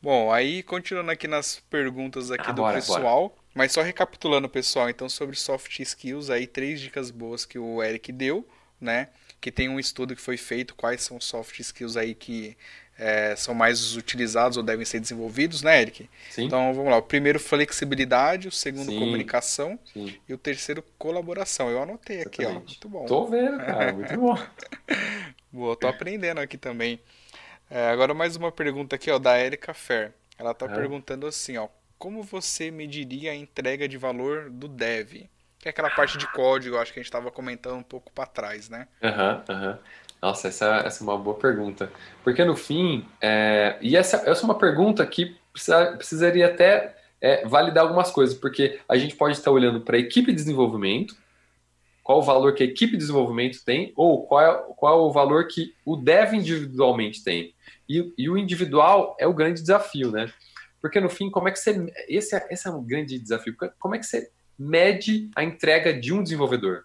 Speaker 1: Bom, aí continuando aqui nas perguntas aqui ah, do bora, pessoal, bora. mas só recapitulando, pessoal, então sobre soft skills aí, três dicas boas que o Eric deu, né? que tem um estudo que foi feito, quais são os soft skills aí que é, são mais utilizados ou devem ser desenvolvidos, né, Eric? Sim. Então vamos lá. O primeiro, flexibilidade, o segundo, Sim. comunicação Sim. e o terceiro, colaboração. Eu anotei aqui, Exatamente. ó. Muito bom.
Speaker 2: Tô vendo, cara, muito bom. [LAUGHS]
Speaker 1: Boa, tô aprendendo aqui também. É, agora mais uma pergunta aqui, ó, da Erika Fer. Ela tá é. perguntando assim, ó, como você mediria a entrega de valor do dev? Que é aquela parte de código, acho que a gente estava comentando um pouco para trás, né?
Speaker 2: Aham, uhum, aham. Uhum. Nossa, essa, essa é uma boa pergunta. Porque no fim, é, e essa, essa é uma pergunta que precisa, precisaria até é, validar algumas coisas, porque a gente pode estar olhando para a equipe de desenvolvimento, qual o valor que a equipe de desenvolvimento tem, ou qual é, qual é o valor que o dev individualmente tem. E, e, o individual é o grande desafio, né? Porque no fim, como é que você. Esse é, esse é um grande desafio. Como é que você mede a entrega de um desenvolvedor?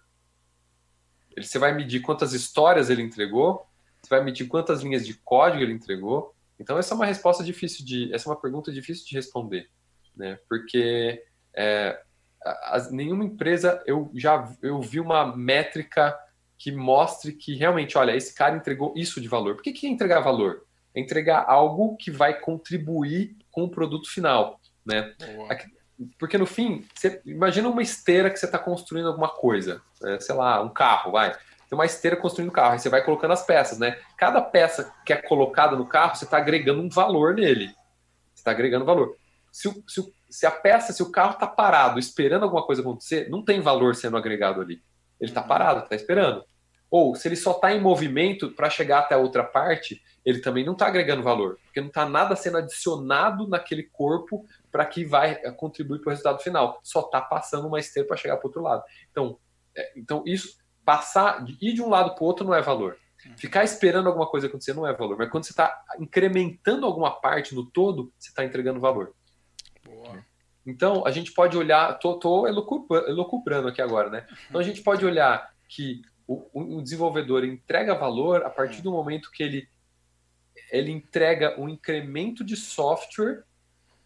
Speaker 2: Você vai medir quantas histórias ele entregou, você vai medir quantas linhas de código ele entregou. Então essa é uma resposta difícil de, essa é uma pergunta difícil de responder, né? Porque é, a, nenhuma empresa eu já eu vi uma métrica que mostre que realmente, olha, esse cara entregou isso de valor. Por que, que é entregar valor? É entregar algo que vai contribuir com o produto final, né? Porque no fim, você imagina uma esteira que você está construindo alguma coisa, né? sei lá, um carro, vai. Tem uma esteira construindo um carro, aí você vai colocando as peças, né? Cada peça que é colocada no carro, você está agregando um valor nele. Você está agregando valor. Se, o, se, o, se, a peça, se o carro está parado, esperando alguma coisa acontecer, não tem valor sendo agregado ali. Ele está parado, está esperando. Ou se ele só está em movimento para chegar até a outra parte, ele também não está agregando valor, porque não está nada sendo adicionado naquele corpo para que vai eh, contribuir para o resultado final. Só está passando uma esteira para chegar para o outro lado. Então, é, então isso passar, ir de um lado para o outro não é valor. Ficar esperando alguma coisa acontecer não é valor. Mas quando você está incrementando alguma parte no todo, você está entregando valor. Então, a gente pode olhar, tô, tô elocubrando aqui agora, né? Então, a gente pode olhar que o, o desenvolvedor entrega valor a partir do momento que ele, ele entrega um incremento de software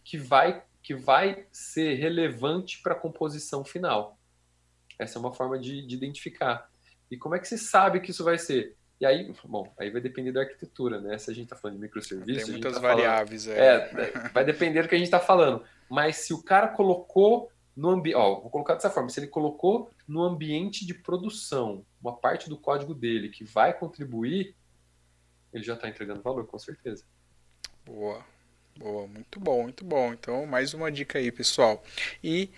Speaker 2: que vai, que vai ser relevante para a composição final. Essa é uma forma de, de, identificar. E como é que você sabe que isso vai ser? E aí, bom, aí vai depender da arquitetura, né? Se a gente está falando de microserviços.
Speaker 1: Tem muitas
Speaker 2: tá
Speaker 1: variáveis
Speaker 2: falando, é. é. Vai depender do que a gente está falando. Mas se o cara colocou no ambiente. Ó, vou colocar dessa forma: se ele colocou no ambiente de produção uma parte do código dele que vai contribuir, ele já está entregando valor, com certeza.
Speaker 1: Boa. Boa, muito bom, muito bom. Então, mais uma dica aí, pessoal. E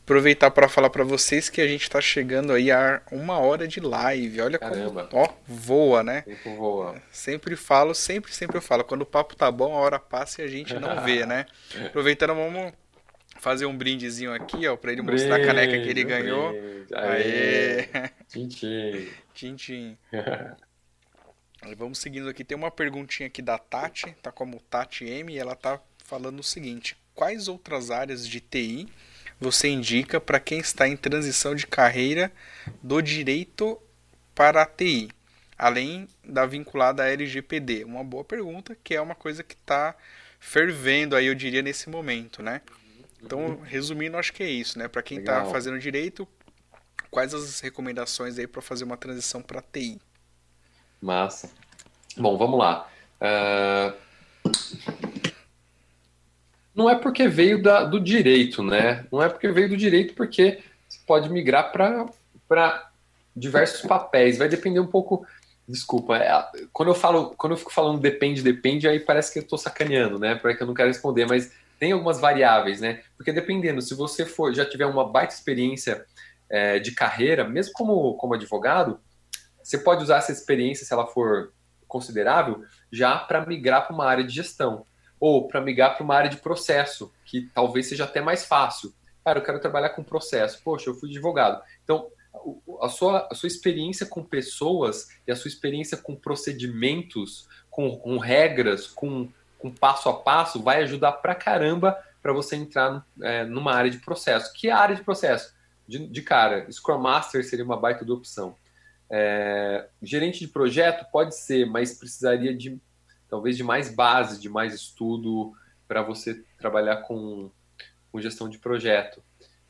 Speaker 1: aproveitar para falar para vocês que a gente está chegando aí a uma hora de live. Olha Caramba. como, ó, voa, né?
Speaker 2: Tempo voa.
Speaker 1: Sempre falo, sempre, sempre eu falo. Quando o papo tá bom, a hora passa e a gente não [LAUGHS] vê, né? Aproveitando, vamos fazer um brindezinho aqui, ó, para ele brinde, mostrar a caneca que ele ganhou.
Speaker 2: Aê! Aê. [LAUGHS] Tintim.
Speaker 1: Tintim. [LAUGHS] Vamos seguindo aqui. Tem uma perguntinha aqui da Tati, tá como Tati M, e ela tá falando o seguinte: quais outras áreas de TI você indica para quem está em transição de carreira do direito para a TI, além da vinculada à LGPD? Uma boa pergunta, que é uma coisa que está fervendo aí, eu diria, nesse momento, né? Então, resumindo, acho que é isso, né? Para quem está fazendo direito, quais as recomendações aí para fazer uma transição para TI?
Speaker 2: Massa. Bom, vamos lá. Uh... Não é porque veio da, do direito, né? Não é porque veio do direito, porque você pode migrar para diversos papéis. Vai depender um pouco. Desculpa, é, quando eu falo, quando eu fico falando depende, depende, aí parece que eu estou sacaneando, né? Porque eu não quero responder, mas tem algumas variáveis, né? Porque dependendo, se você for já tiver uma baita experiência é, de carreira, mesmo como, como advogado, você pode usar essa experiência, se ela for considerável, já para migrar para uma área de gestão ou para migrar para uma área de processo, que talvez seja até mais fácil. Cara, eu quero trabalhar com processo. Poxa, eu fui advogado. Então, a sua, a sua experiência com pessoas e a sua experiência com procedimentos, com, com regras, com, com passo a passo, vai ajudar pra caramba para você entrar é, numa área de processo. Que área de processo? De, de cara, Scrum Master seria uma baita de opção. É, gerente de projeto pode ser, mas precisaria de talvez de mais base, de mais estudo para você trabalhar com, com, gestão de projeto.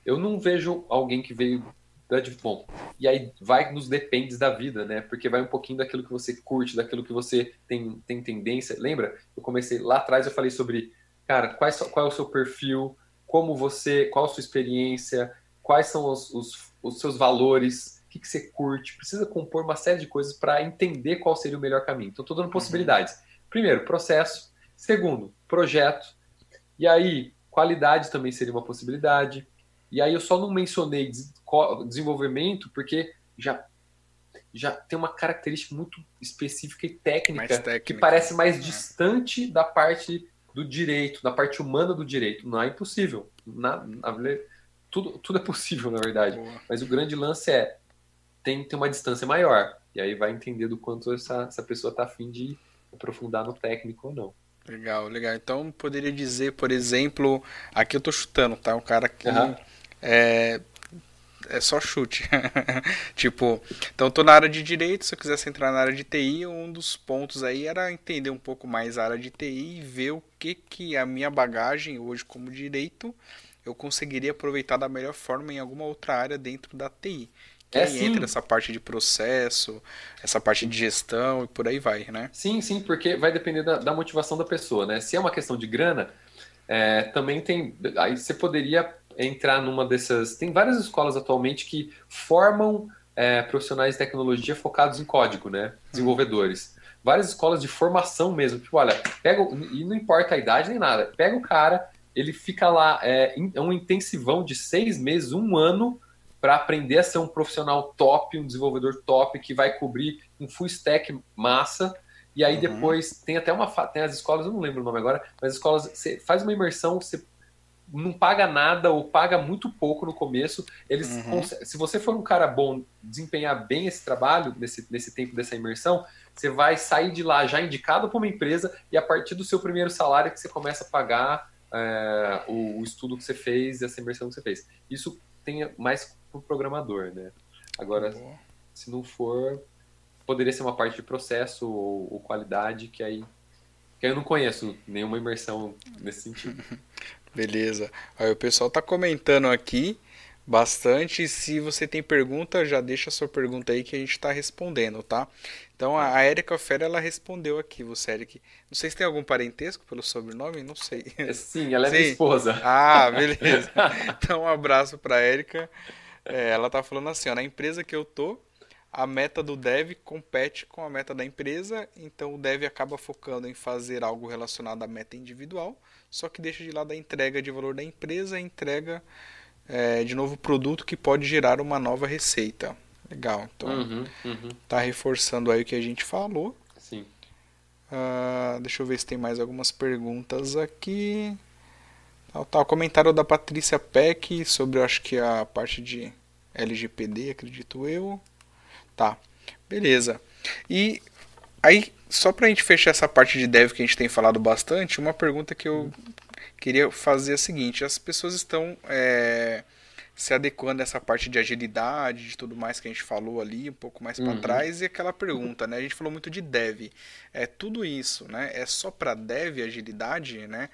Speaker 2: Eu não vejo alguém que veio bom, e aí vai nos dependes da vida, né? Porque vai um pouquinho daquilo que você curte, daquilo que você tem, tem tendência. Lembra? Eu comecei lá atrás, eu falei sobre, cara, quais, qual é o seu perfil, como você, qual a sua experiência, quais são os, os, os seus valores, o que, que você curte. Precisa compor uma série de coisas para entender qual seria o melhor caminho. Então, estou dando uhum. possibilidades. Primeiro, processo. Segundo, projeto. E aí, qualidade também seria uma possibilidade. E aí eu só não mencionei desenvolvimento porque já já tem uma característica muito específica e técnica, técnica. que parece mais é. distante da parte do direito, da parte humana do direito. Não é impossível. Na, na, tudo, tudo é possível, na verdade. Boa. Mas o grande lance é tem, tem uma distância maior. E aí vai entender do quanto essa, essa pessoa está afim de aprofundar no técnico ou não.
Speaker 1: Legal, legal. Então poderia dizer, por exemplo, aqui eu tô chutando, tá? Um cara que uhum. É, é só chute. [LAUGHS] tipo, então tô na área de direito, se eu quisesse entrar na área de TI, um dos pontos aí era entender um pouco mais a área de TI e ver o que que a minha bagagem hoje como direito eu conseguiria aproveitar da melhor forma em alguma outra área dentro da TI. Que é, entra essa parte de processo, essa parte de gestão e por aí vai, né?
Speaker 2: Sim, sim, porque vai depender da, da motivação da pessoa, né? Se é uma questão de grana, é, também tem. Aí você poderia entrar numa dessas. Tem várias escolas atualmente que formam é, profissionais de tecnologia focados em código, né? Desenvolvedores. Várias escolas de formação mesmo. Tipo, olha, pega. E não importa a idade nem nada. Pega o cara, ele fica lá, é, é um intensivão de seis meses, um ano para aprender a ser um profissional top, um desenvolvedor top que vai cobrir um full stack massa. E aí uhum. depois tem até uma tem as escolas, eu não lembro o nome agora, mas as escolas você faz uma imersão, você não paga nada ou paga muito pouco no começo. Eles uhum. se você for um cara bom, desempenhar bem esse trabalho nesse, nesse tempo dessa imersão, você vai sair de lá já indicado para uma empresa e a partir do seu primeiro salário que você começa a pagar é, o, o, estudo que você fez, essa imersão que você fez. Isso tem mais para o programador, né? Agora, Boa. se não for, poderia ser uma parte de processo ou, ou, qualidade que aí que eu não conheço nenhuma imersão nesse sentido. [LAUGHS]
Speaker 1: Beleza. Aí o pessoal tá comentando aqui bastante. Se você tem pergunta, já deixa a sua pergunta aí que a gente está respondendo, tá? Então a Érica Fera ela respondeu aqui, você Eric. Não sei se tem algum parentesco pelo sobrenome, não sei.
Speaker 2: Sim, ela é Sim. minha esposa.
Speaker 1: Ah, [LAUGHS] beleza. Então um abraço para Érica. É, ela tá falando assim, ó, na empresa que eu tô, a meta do dev compete com a meta da empresa, então o dev acaba focando em fazer algo relacionado à meta individual, só que deixa de lado a entrega de valor da empresa e entrega é, de novo produto que pode gerar uma nova receita. Legal, então uhum, uhum. tá reforçando aí o que a gente falou.
Speaker 2: Sim.
Speaker 1: Uh, deixa eu ver se tem mais algumas perguntas aqui. Tal, tal. Comentário da Patrícia Peck sobre, acho que a parte de LGPD, acredito eu. Tá, beleza. E aí, só pra gente fechar essa parte de dev que a gente tem falado bastante, uma pergunta que eu queria fazer é a seguinte: as pessoas estão é, se adequando a essa parte de agilidade, de tudo mais que a gente falou ali, um pouco mais uhum. para trás, e aquela pergunta, né? A gente falou muito de dev. É tudo isso, né? É só para dev agilidade, né?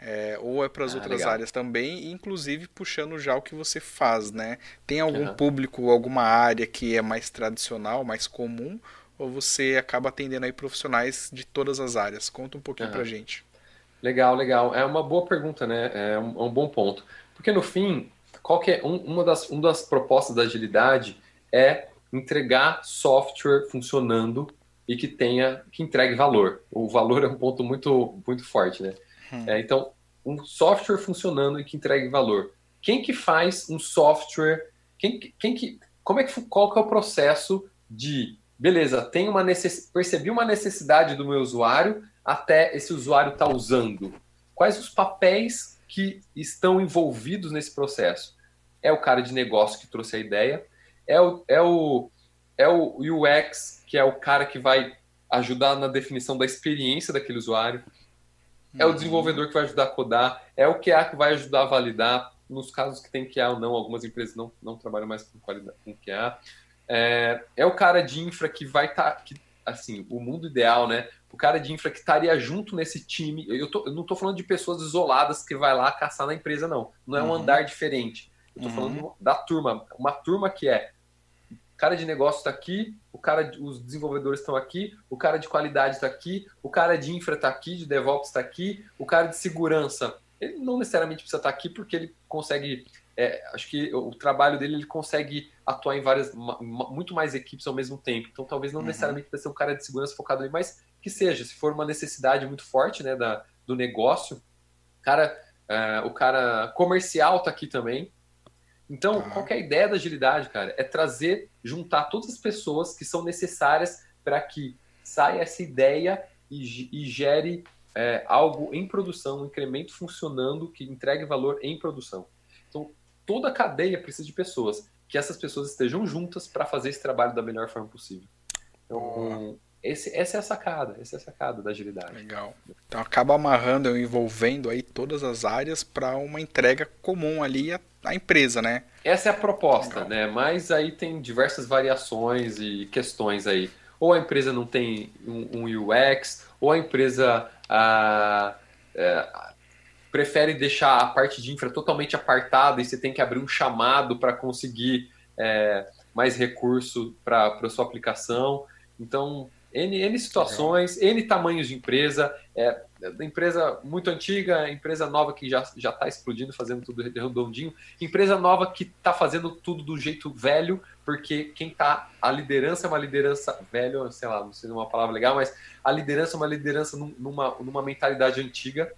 Speaker 1: É, ou é para as ah, outras legal. áreas também, inclusive puxando já o que você faz, né? Tem algum uhum. público, alguma área que é mais tradicional, mais comum, ou você acaba atendendo aí profissionais de todas as áreas? Conta um pouquinho uhum. pra gente.
Speaker 2: Legal, legal. É uma boa pergunta, né? É um, é um bom ponto. Porque no fim, qual que é um, uma, das, uma das propostas da agilidade é entregar software funcionando e que tenha que entregue valor. O valor [LAUGHS] é um ponto muito muito forte, né? Hum. É, então, um software funcionando e que entregue valor. Quem que faz um software? Quem, quem que, como é que, qual que é o processo de, beleza, tem uma necess, percebi uma necessidade do meu usuário até esse usuário estar tá usando? Quais os papéis que estão envolvidos nesse processo? É o cara de negócio que trouxe a ideia, é o, é o, é o UX, que é o cara que vai ajudar na definição da experiência daquele usuário, é o desenvolvedor que vai ajudar a codar, é o QA que vai ajudar a validar, nos casos que tem QA ou não, algumas empresas não, não trabalham mais com qualidade com QA. É, é o cara de infra que vai estar, tá, assim, o mundo ideal, né? O cara de infra que estaria junto nesse time. Eu, tô, eu não estou falando de pessoas isoladas que vai lá caçar na empresa, não. Não é um uhum. andar diferente. Eu estou uhum. falando da turma, uma turma que é o cara de negócio está aqui, o cara, os desenvolvedores estão aqui, o cara de qualidade está aqui, o cara de infra está aqui, de DevOps está aqui, o cara de segurança. Ele não necessariamente precisa estar tá aqui porque ele consegue é, acho que o trabalho dele ele consegue atuar em várias, muito mais equipes ao mesmo tempo. Então, talvez não uhum. necessariamente precisa ser um cara de segurança focado ali, mas que seja, se for uma necessidade muito forte, né, da, do negócio, cara, uh, o cara comercial tá aqui também. Então, tá. qual é a ideia da agilidade, cara? É trazer, juntar todas as pessoas que são necessárias para que saia essa ideia e, e gere é, algo em produção, um incremento funcionando que entregue valor em produção. Então, toda a cadeia precisa de pessoas, que essas pessoas estejam juntas para fazer esse trabalho da melhor forma possível. Então, esse, essa é a sacada, essa é a sacada da agilidade.
Speaker 1: Legal. Então acaba amarrando, envolvendo aí todas as áreas para uma entrega comum ali à, à, empresa, né?
Speaker 2: Essa é a proposta, Legal. né? Mas aí tem diversas variações e questões aí. Ou a empresa não tem um, um UX, ou a empresa ah, é, prefere deixar a parte de infra totalmente apartada e você tem que abrir um chamado para conseguir é, mais recurso para a sua aplicação. Então, N, N situações. N tamanhos de empresa, é, empresa muito antiga, empresa nova que já está explodindo, fazendo tudo redondinho, empresa nova que está fazendo tudo do jeito velho, porque quem está, a liderança é uma liderança velho, sei lá, não sei se é uma palavra legal, mas a liderança é uma liderança numa, numa mentalidade antiga,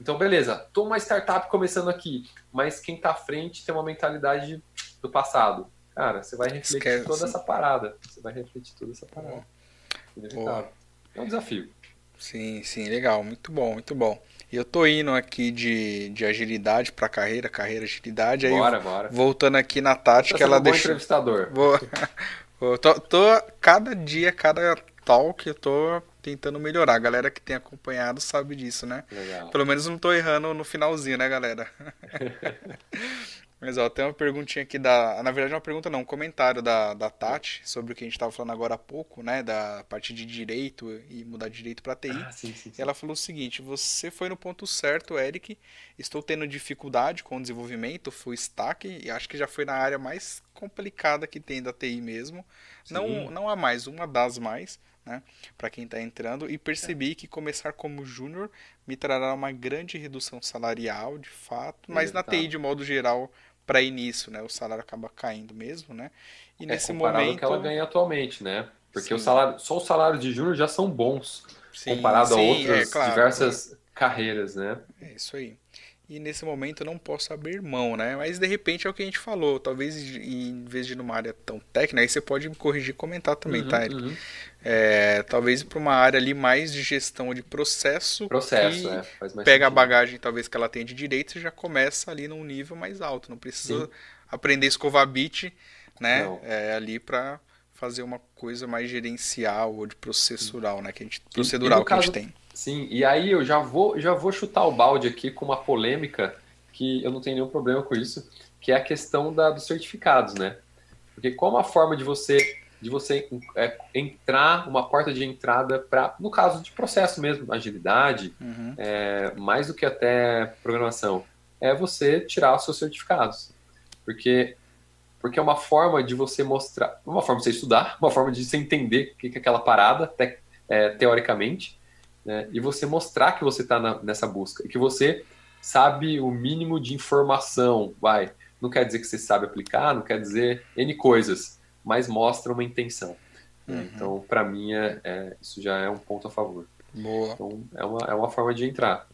Speaker 2: então, beleza, tô uma startup começando aqui, mas quem tá à frente tem uma mentalidade do passado. Cara, você vai refletir Esquece. toda essa parada. Você vai refletir toda essa parada. É um desafio.
Speaker 1: Sim, sim, legal, muito bom, muito bom. E eu tô indo aqui de, de agilidade para carreira, carreira agilidade.
Speaker 2: Bora, aí, bora.
Speaker 1: Voltando aqui na Tati, que ela um deixou.
Speaker 2: entrevistador.
Speaker 1: Vou, [LAUGHS] tô, tô, cada dia, cada talk, eu tô tentando melhorar. A galera que tem acompanhado sabe disso, né? Legal. Pelo menos não tô errando no finalzinho, né, galera? [LAUGHS] Mas ó, tem uma perguntinha aqui da. Na verdade, uma pergunta não, um comentário da, da Tati sobre o que a gente estava falando agora há pouco, né? Da parte de direito e mudar de direito para TI. Ah, sim, sim, sim. Ela falou o seguinte: você foi no ponto certo, Eric. Estou tendo dificuldade com o desenvolvimento, full stack, e acho que já foi na área mais complicada que tem da TI mesmo. Não, não há mais, uma das mais né, para quem está entrando, e percebi é. que começar como júnior me trará uma grande redução salarial, de fato, mas na TI, de modo geral, para início, né, o salário acaba caindo mesmo, né?
Speaker 2: E é, nesse momento que ela ganha atualmente, né? Porque o salário, só o salário de júnior já são bons sim, comparado sim, a outras é, claro, diversas carreiras, né?
Speaker 1: É isso aí e nesse momento eu não posso abrir mão, né? Mas de repente é o que a gente falou, talvez em vez de ir numa área tão técnica, aí você pode me corrigir e comentar também, uhum, tá? Uhum. É, talvez para uma área ali mais de gestão de processo,
Speaker 2: processo
Speaker 1: é,
Speaker 2: pega
Speaker 1: sentido. a bagagem talvez que ela tem de direito e já começa ali num nível mais alto, não precisa Sim. aprender a escovar bit, né? É, ali para fazer uma coisa mais gerencial ou de processural, né? Que a gente, procedural e, e que caso, a gente tem.
Speaker 2: Sim, e aí eu já vou, já vou chutar o balde aqui com uma polêmica que eu não tenho nenhum problema com isso, que é a questão da, dos certificados, né? Porque qual a forma de você de você é, entrar, uma porta de entrada para, no caso de processo mesmo, agilidade, uhum. é, mais do que até programação, é você tirar os seus certificados. Porque, porque é uma forma de você mostrar, uma forma de você estudar, [LAUGHS] uma forma de você entender o que é aquela parada, te, é, teoricamente, né? e você mostrar que você está nessa busca e que você sabe o mínimo de informação. Vai, não quer dizer que você sabe aplicar, não quer dizer N coisas, mas mostra uma intenção. Uhum. Então, para mim, é, é, isso já é um ponto a favor.
Speaker 1: Boa.
Speaker 2: Então, é uma, é uma forma de entrar.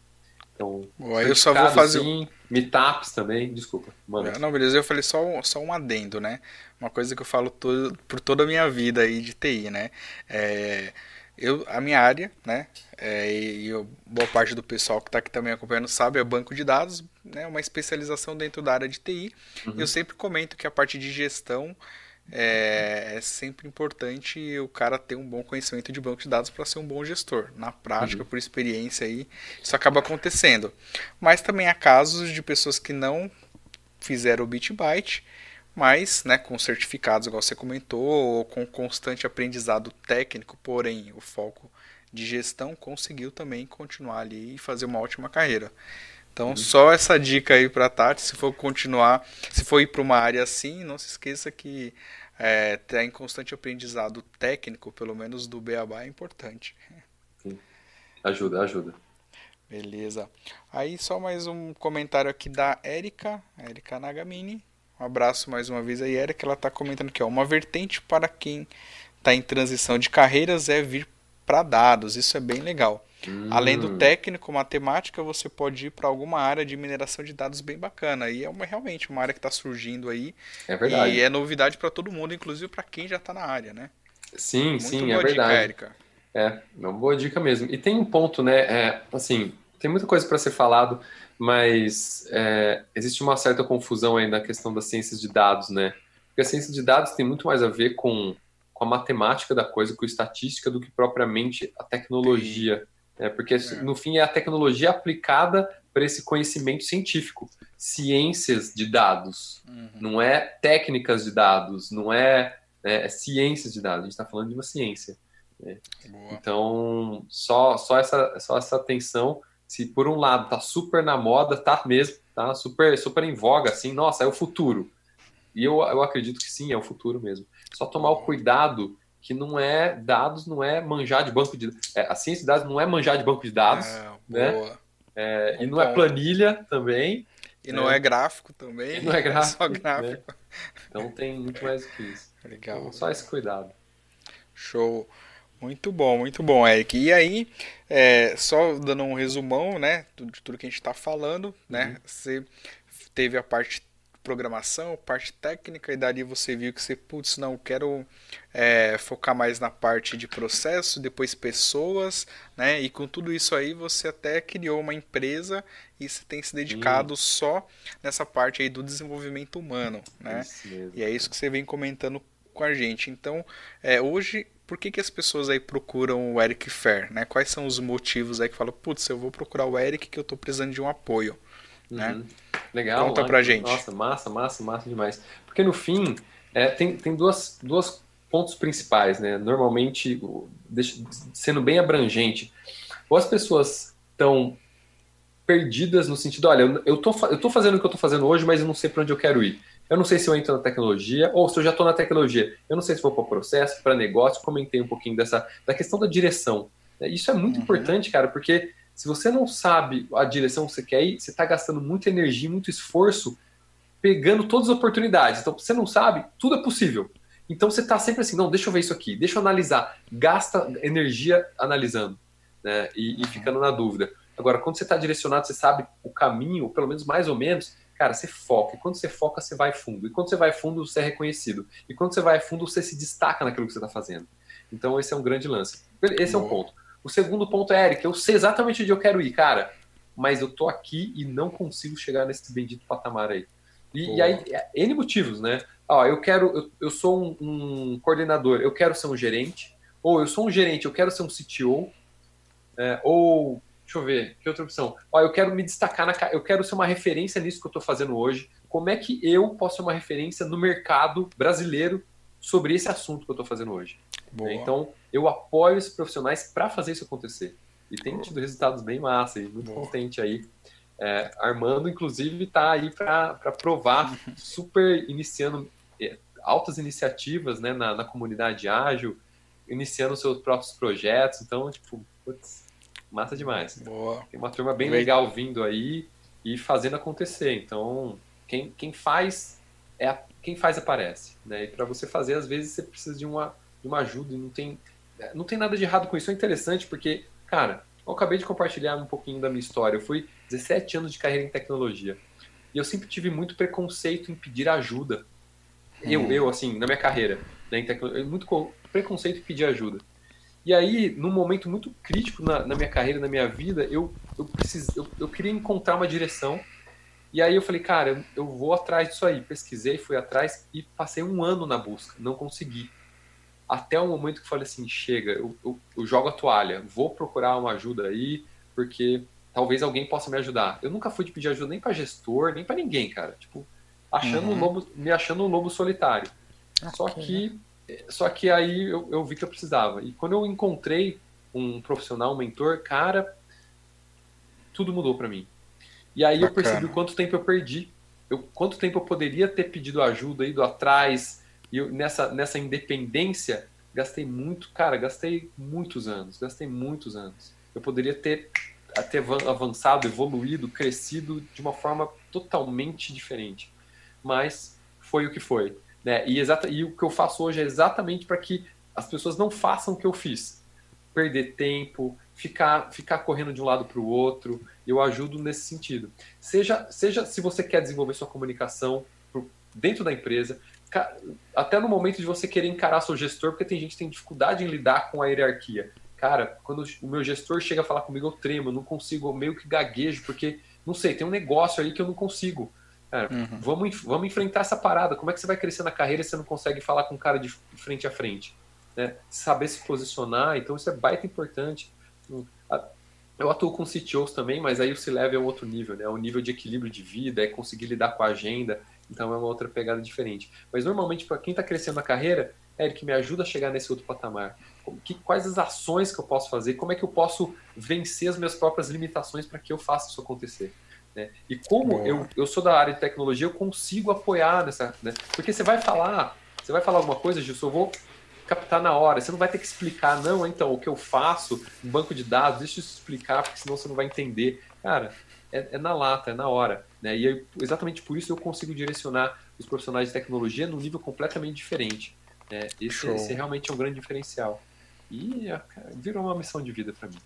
Speaker 2: Então,
Speaker 1: Boa, eu só vou fazer.
Speaker 2: Sim, meetups também, desculpa.
Speaker 1: Não, beleza, eu falei só um, só um adendo, né? Uma coisa que eu falo todo, por toda a minha vida aí de TI, né? É eu, a minha área, né, é, e eu, boa parte do pessoal que está aqui também acompanhando sabe, é banco de dados, né, uma especialização dentro da área de TI. Uhum. Eu sempre comento que a parte de gestão é, é, sempre importante o cara ter um bom conhecimento de banco de dados para ser um bom gestor. Na prática, uhum. por experiência aí, isso acaba acontecendo. Mas também há casos de pessoas que não fizeram o bit byte mas né, com certificados, igual você comentou, ou com constante aprendizado técnico, porém o foco de gestão conseguiu também continuar ali e fazer uma ótima carreira. Então, uhum. só essa dica aí para Tati, se for continuar, se for ir para uma área assim, não se esqueça que é, ter em constante aprendizado técnico, pelo menos do Beabá, é importante.
Speaker 2: Sim. Ajuda, ajuda.
Speaker 1: Beleza. Aí só mais um comentário aqui da Erika, Erika Nagamini. Um abraço mais uma vez aí, Erika. Ela está comentando que uma vertente para quem está em transição de carreiras é vir para dados. Isso é bem legal. Hum. Além do técnico, matemática, você pode ir para alguma área de mineração de dados bem bacana. E é uma, realmente uma área que está surgindo aí.
Speaker 2: É verdade.
Speaker 1: E é novidade para todo mundo, inclusive para quem já está na área, né?
Speaker 2: Sim, Muito sim, é verdade. Dica. É, uma boa dica mesmo. E tem um ponto, né? É, assim, tem muita coisa para ser falado, mas é, existe uma certa confusão aí na questão das ciências de dados, né? Porque a ciência de dados tem muito mais a ver com, com a matemática da coisa, com a estatística, do que propriamente a tecnologia. Né? Porque, é. no fim, é a tecnologia aplicada para esse conhecimento científico. Ciências de dados, uhum. não é técnicas de dados, não é, é, é ciências de dados. A gente está falando de uma ciência. Né? Então, só, só, essa, só essa atenção se por um lado tá super na moda, tá mesmo, tá super, super em voga, assim, nossa, é o futuro. E eu, eu acredito que sim, é o futuro mesmo. Só tomar o cuidado que não é dados, não é manjar de banco de é, a ciência de dados não é manjar de banco de dados, é, né? É, e não é planilha também.
Speaker 1: E não é, é gráfico também.
Speaker 2: não é gráfico. [LAUGHS]
Speaker 1: Só gráfico. Né?
Speaker 2: Então tem muito mais do que isso.
Speaker 1: Legal. Então,
Speaker 2: só esse cuidado.
Speaker 1: Show. Muito bom, muito bom, Eric. E aí, é, só dando um resumão, né, de tudo que a gente está falando, né, uhum. você teve a parte programação, parte técnica, e dali você viu que você, putz, não, quero é, focar mais na parte de processo, depois pessoas, né, e com tudo isso aí você até criou uma empresa e você tem se dedicado só nessa parte aí do desenvolvimento humano, né, e é isso que você vem comentando com a gente. Então, é, hoje por que, que as pessoas aí procuram o Eric Fair, né? Quais são os motivos aí que falam, putz, eu vou procurar o Eric que eu estou precisando de um apoio? Uhum. né?
Speaker 2: Legal.
Speaker 1: Conta pra gente.
Speaker 2: Nossa, massa, massa, massa demais. Porque no fim, é, tem, tem duas, duas pontos principais, né? Normalmente, sendo bem abrangente, ou as pessoas estão perdidas no sentido, olha, eu tô, eu tô fazendo o que eu tô fazendo hoje, mas eu não sei para onde eu quero ir. Eu não sei se eu entro na tecnologia ou se eu já estou na tecnologia. Eu não sei se vou para processo, para negócio. Comentei um pouquinho dessa da questão da direção. Isso é muito uhum. importante, cara, porque se você não sabe a direção que você quer ir, você está gastando muita energia, muito esforço, pegando todas as oportunidades. Então, você não sabe, tudo é possível. Então, você está sempre assim, não, deixa eu ver isso aqui, deixa eu analisar. Gasta energia analisando né, e, e ficando na dúvida. Agora, quando você está direcionado, você sabe o caminho, pelo menos mais ou menos, Cara, você foca. E quando você foca, você vai fundo. E quando você vai fundo, você é reconhecido. E quando você vai fundo, você se destaca naquilo que você está fazendo. Então, esse é um grande lance. Esse é um ponto. O segundo ponto é, Eric, eu sei exatamente onde eu quero ir, cara. Mas eu tô aqui e não consigo chegar nesse bendito patamar aí. E, e aí, é, N motivos, né? Ó, eu quero, eu, eu sou um, um, coordenador, eu quero ser um gerente. Ou eu sou um gerente, eu quero ser um CTO. É, ou Deixa eu ver, que outra opção? Ó, eu quero me destacar, na, eu quero ser uma referência nisso que eu estou fazendo hoje. Como é que eu posso ser uma referência no mercado brasileiro sobre esse assunto que eu estou fazendo hoje? Boa. Então, eu apoio esses profissionais para fazer isso acontecer. E tem tido resultados bem massa, e muito contente aí. É, Armando, inclusive, está aí para provar, [LAUGHS] super iniciando é, altas iniciativas né, na, na comunidade ágil, iniciando seus próprios projetos. Então, tipo, putz, massa demais.
Speaker 1: Boa.
Speaker 2: Tem uma turma bem legal vindo aí e fazendo acontecer. Então, quem, quem faz é a, quem faz aparece, né? E para você fazer, às vezes você precisa de uma, de uma ajuda e não tem não tem nada de errado com isso. É interessante porque, cara, eu acabei de compartilhar um pouquinho da minha história. Eu fui 17 anos de carreira em tecnologia e eu sempre tive muito preconceito em pedir ajuda. Hum. Eu, eu assim, na minha carreira, né, em tecnologia, muito preconceito em pedir ajuda. E aí, num momento muito crítico na, na minha carreira, na minha vida, eu, eu, precis, eu, eu queria encontrar uma direção. E aí eu falei, cara, eu, eu vou atrás disso aí. Pesquisei, fui atrás e passei um ano na busca. Não consegui. Até o momento que eu falei assim, chega, eu, eu, eu jogo a toalha, vou procurar uma ajuda aí, porque talvez alguém possa me ajudar. Eu nunca fui de pedir ajuda nem para gestor, nem para ninguém, cara. Tipo, achando uhum. um lobo, me achando um lobo solitário. Okay. Só que só que aí eu, eu vi que eu precisava. E quando eu encontrei um profissional, um mentor, cara, tudo mudou para mim. E aí Bacana. eu percebi o quanto tempo eu perdi, eu, quanto tempo eu poderia ter pedido ajuda, ido atrás, e eu, nessa, nessa independência, gastei muito, cara, gastei muitos anos, gastei muitos anos. Eu poderia ter, ter avançado, evoluído, crescido de uma forma totalmente diferente. Mas foi o que foi. Né? E, exata, e o que eu faço hoje é exatamente para que as pessoas não façam o que eu fiz. Perder tempo, ficar, ficar correndo de um lado para o outro. Eu ajudo nesse sentido. Seja, seja se você quer desenvolver sua comunicação dentro da empresa, até no momento de você querer encarar seu gestor, porque tem gente que tem dificuldade em lidar com a hierarquia. Cara, quando o meu gestor chega a falar comigo, eu tremo, eu não consigo, eu meio que gaguejo, porque, não sei, tem um negócio aí que eu não consigo. Cara, uhum. vamos, vamos enfrentar essa parada. Como é que você vai crescer na carreira se você não consegue falar com o cara de frente a frente? Né? Saber se posicionar, então isso é baita importante. Hum, eu atuo com CTOs também, mas aí o C-Level é um outro nível, né? É um nível de equilíbrio de vida, é conseguir lidar com a agenda, então é uma outra pegada diferente. Mas normalmente, para quem está crescendo na carreira, Eric, me ajuda a chegar nesse outro patamar. Que, quais as ações que eu posso fazer? Como é que eu posso vencer as minhas próprias limitações para que eu faça isso acontecer? Né? E como eu, eu sou da área de tecnologia, eu consigo apoiar nessa. Né? Porque você vai falar, você vai falar alguma coisa, Gilson, eu vou captar na hora. Você não vai ter que explicar, não, então, o que eu faço no banco de dados, deixa eu explicar, porque senão você não vai entender. Cara, é, é na lata, é na hora. Né? E eu, exatamente por isso eu consigo direcionar os profissionais de tecnologia num nível completamente diferente. Né? Esse, esse realmente é um grande diferencial. E é, virou uma missão de vida para mim.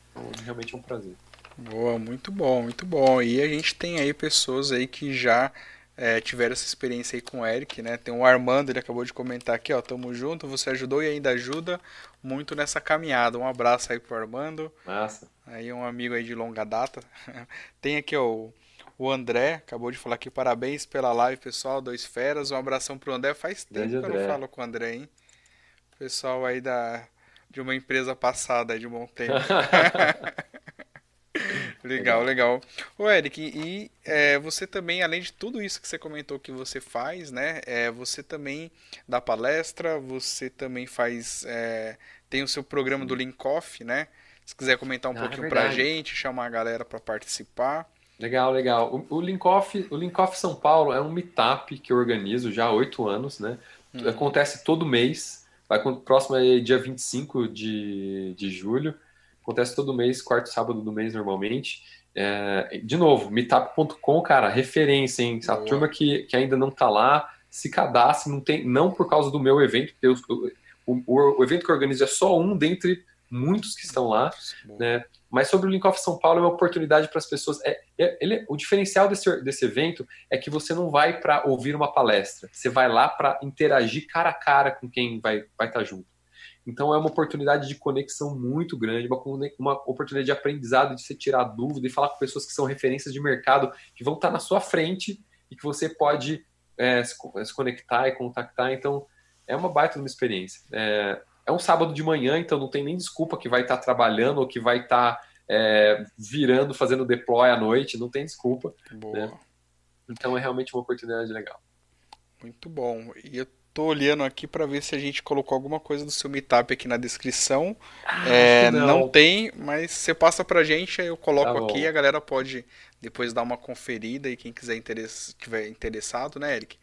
Speaker 2: Realmente é um prazer.
Speaker 1: Boa, muito bom, muito bom. E a gente tem aí pessoas aí que já é, tiveram essa experiência aí com o Eric, né? Tem o Armando, ele acabou de comentar aqui, ó, tamo junto, você ajudou e ainda ajuda muito nessa caminhada. Um abraço aí pro Armando.
Speaker 2: Massa.
Speaker 1: Aí um amigo aí de longa data. [LAUGHS] Tem aqui, ó, o André, acabou de falar aqui, parabéns pela live, pessoal, dois feras. Um abração pro André, faz tempo Grande que eu não falo com o André, hein? Pessoal aí da de uma empresa passada de um bom tempo. [LAUGHS] [LAUGHS] Legal, legal. O Eric, e é, você também, além de tudo isso que você comentou que você faz, né? É, você também dá palestra, você também faz. É, tem o seu programa do Linkoff, né? Se quiser comentar um ah, pouquinho é pra gente, chamar a galera para participar.
Speaker 2: Legal, legal. O, o, Linkoff, o Linkoff São Paulo é um meetup que eu organizo já há oito anos, né? Hum. Acontece todo mês. Vai, próximo é dia 25 de, de julho. Acontece todo mês, quarto sábado do mês normalmente. É, de novo, meetup.com, cara, referência, hein? A turma que, que ainda não tá lá, se cadastre, não tem, não por causa do meu evento, porque eu, o, o, evento que eu organizo é só um dentre muitos que estão lá, né? Mas sobre o Link Off São Paulo é uma oportunidade para as pessoas. É, é, ele, o diferencial desse, desse evento é que você não vai para ouvir uma palestra, você vai lá para interagir cara a cara com quem vai estar vai tá junto. Então é uma oportunidade de conexão muito grande, uma, uma oportunidade de aprendizado, de você tirar dúvida e falar com pessoas que são referências de mercado, que vão estar na sua frente e que você pode é, se, se, conectar e contactar. Então é uma baita uma experiência. É, é, um sábado de manhã, então não tem nem desculpa que vai estar trabalhando ou que vai estar é, virando, fazendo deploy à noite, não tem desculpa. Né? Então é realmente uma oportunidade legal.
Speaker 1: Muito bom. E eu tô olhando aqui para ver se a gente colocou alguma coisa do seu meetup aqui na descrição. Ah, é, não. não. tem, mas você passa pra gente, aí eu coloco tá aqui a galera pode depois dar uma conferida e quem quiser interess... tiver interessado, né, Eric?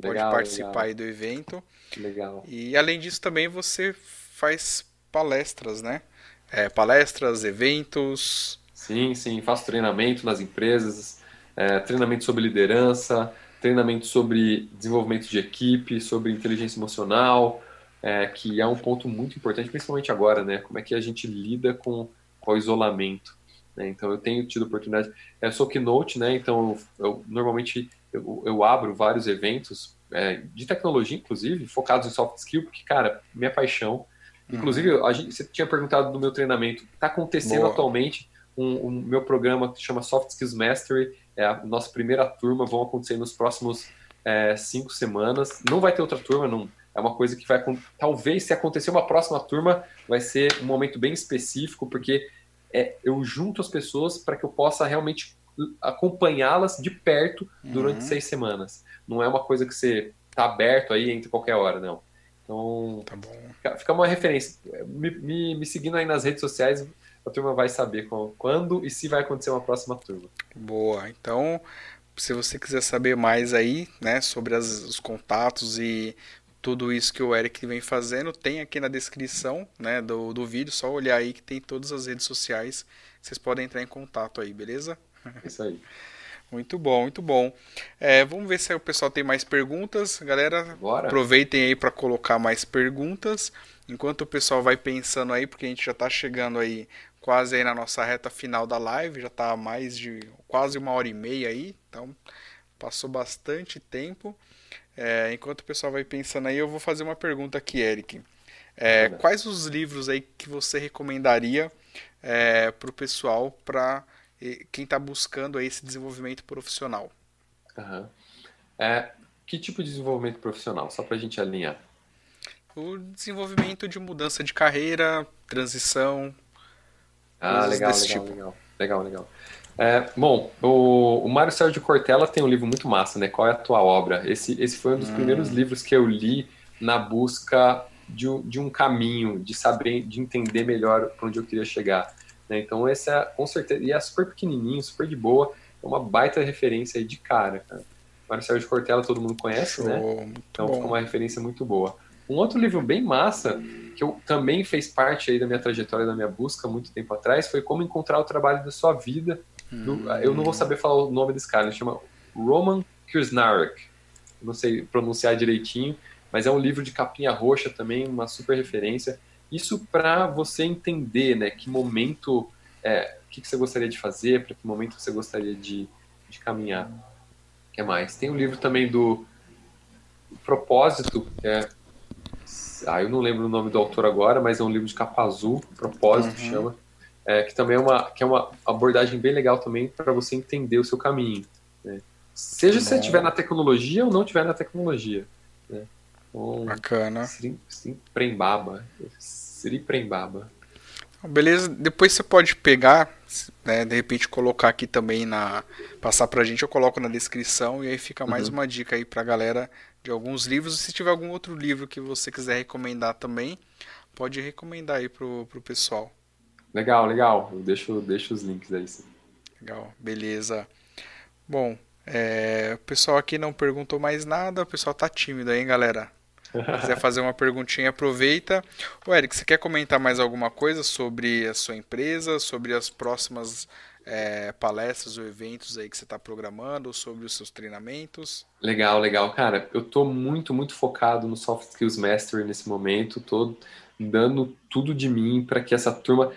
Speaker 1: Pode legal, participar legal. aí do evento.
Speaker 2: Legal.
Speaker 1: E além disso também você faz palestras, né? É, palestras, eventos.
Speaker 2: Sim, sim, faço treinamento nas empresas, é, treinamento sobre liderança, treinamento sobre desenvolvimento de equipe, sobre inteligência emocional, é, que é um ponto muito importante, principalmente agora, né? Como é que a gente lida com, com o isolamento. Né? Então, eu tenho tido oportunidade. Eu sou keynote, né? Então, eu, eu normalmente eu, eu, abro vários eventos é, de tecnologia, inclusive, focados em soft skill, porque, cara, minha paixão. Uhum. Inclusive, a gente, você tinha perguntado do meu treinamento. Está acontecendo Boa. atualmente um, um, meu programa que chama Soft Skills Mastery, é a nossa primeira turma, vão acontecer nos próximos é, cinco semanas. Não vai ter outra turma, não. É uma coisa que vai. Talvez, se acontecer uma próxima turma, vai ser um momento bem específico, porque é, eu junto as pessoas para que eu possa realmente acompanhá-las de perto durante uhum. seis semanas. Não é uma coisa que você está aberto aí entre qualquer hora, não. Então, tá fica uma referência. Me, me, me seguindo aí nas redes sociais, a turma vai saber quando e se vai acontecer uma próxima turma.
Speaker 1: Boa. Então, se você quiser saber mais aí, né, sobre as, os contatos e tudo isso que o Eric vem fazendo, tem aqui na descrição, né, do, do vídeo, só olhar aí que tem todas as redes sociais, vocês podem entrar em contato aí, beleza? [LAUGHS]
Speaker 2: Isso aí.
Speaker 1: Muito bom, muito bom. É, vamos ver se o pessoal tem mais perguntas. Galera,
Speaker 2: Bora.
Speaker 1: aproveitem aí para colocar mais perguntas. Enquanto o pessoal vai pensando aí, porque a gente já está chegando aí quase aí na nossa reta final da live, já está mais de quase uma hora e meia aí, então passou bastante tempo. É, enquanto o pessoal vai pensando aí, eu vou fazer uma pergunta aqui, Eric. É, quais os livros aí que você recomendaria é, para o pessoal para quem está buscando aí esse desenvolvimento profissional.
Speaker 2: Uhum. É, que tipo de desenvolvimento profissional? Só para a gente alinhar.
Speaker 1: O desenvolvimento de mudança de carreira, transição.
Speaker 2: Ah, legal, legal, tipo. legal, legal, legal. É, bom, o, o Mário Sérgio Cortella tem um livro muito massa, né? Qual é a tua obra? Esse, esse foi um dos hum. primeiros livros que eu li na busca de, de um caminho, de saber, de entender melhor para onde eu queria chegar. Né? Então, essa, é, com certeza, e é super pequenininho, super de boa, é uma baita referência aí de cara, cara. Marcelo de Cortella todo mundo conhece, né? Show, né? Então, bom. uma referência muito boa. Um outro livro bem massa, que eu também fez parte aí da minha trajetória, da minha busca muito tempo atrás, foi Como Encontrar o Trabalho da Sua Vida. Do, hum. Eu não vou saber falar o nome desse cara, ele chama Roman Kirsnarek. Não sei pronunciar direitinho, mas é um livro de capinha roxa também, uma super referência. Isso para você entender, né, que momento, é, o que, que você gostaria de fazer, para que momento você gostaria de, de caminhar. O que mais? Tem um livro também do Propósito, que é ah, eu não lembro o nome do autor agora, mas é um livro de capa azul, Propósito uhum. chama, é, que também é uma, que é uma abordagem bem legal também para você entender o seu caminho. Né? Seja Bom. se você estiver na tecnologia ou não estiver na tecnologia. Né?
Speaker 1: Então, Bacana.
Speaker 2: Prembaba. Sri Prembaba.
Speaker 1: Beleza, depois você pode pegar, né, de repente colocar aqui também na passar pra gente, eu coloco na descrição e aí fica mais uhum. uma dica aí pra galera de alguns livros. Se tiver algum outro livro que você quiser recomendar também, pode recomendar aí pro, pro pessoal.
Speaker 2: Legal, legal. Eu deixo, deixo os links aí. Sim.
Speaker 1: Legal, beleza. Bom, é, o pessoal aqui não perguntou mais nada, o pessoal tá tímido aí, galera quiser [LAUGHS] fazer uma perguntinha, aproveita. O Eric, você quer comentar mais alguma coisa sobre a sua empresa, sobre as próximas é, palestras ou eventos aí que você está programando, sobre os seus treinamentos?
Speaker 2: Legal, legal. Cara, eu estou muito, muito focado no Soft Skills Mastery nesse momento. Estou dando tudo de mim para que essa turma...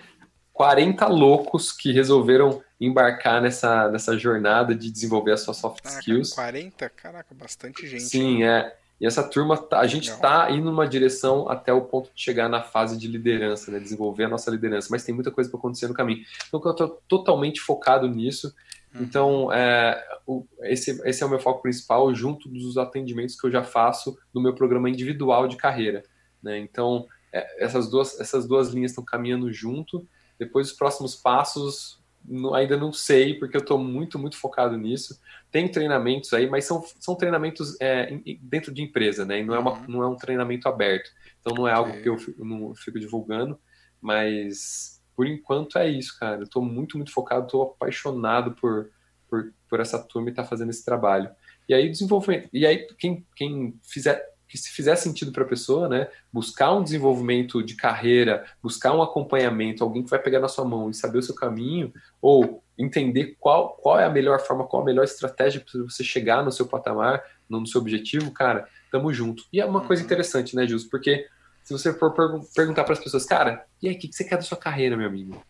Speaker 2: 40 loucos que resolveram embarcar nessa, nessa jornada de desenvolver as suas soft skills.
Speaker 1: 40? Caraca, bastante gente.
Speaker 2: Sim, é. E essa turma, tá, a gente está indo numa direção até o ponto de chegar na fase de liderança, né? desenvolver a nossa liderança, mas tem muita coisa para acontecer no caminho. Então, eu estou totalmente focado nisso. Uhum. Então, é, o, esse, esse é o meu foco principal, junto dos atendimentos que eu já faço no meu programa individual de carreira. Né? Então, é, essas, duas, essas duas linhas estão caminhando junto. Depois, os próximos passos, ainda não sei, porque eu estou muito, muito focado nisso. Tem treinamentos aí, mas são, são treinamentos é, dentro de empresa, né? E não é, uma, uhum. não é um treinamento aberto. Então não é algo que eu fico, não fico divulgando, mas por enquanto é isso, cara. Eu estou muito, muito focado, estou apaixonado por, por, por essa turma e tá fazendo esse trabalho. E aí, desenvolvimento. E aí, quem, quem fizer que se fizer sentido para a pessoa, né, buscar um desenvolvimento de carreira, buscar um acompanhamento, alguém que vai pegar na sua mão e saber o seu caminho, ou entender qual, qual é a melhor forma, qual a melhor estratégia para você chegar no seu patamar, no seu objetivo, cara, tamo junto. E é uma coisa uhum. interessante, né, Justo? Porque se você for perguntar para as pessoas, cara, e aí, o que, que você quer da sua carreira, meu amigo?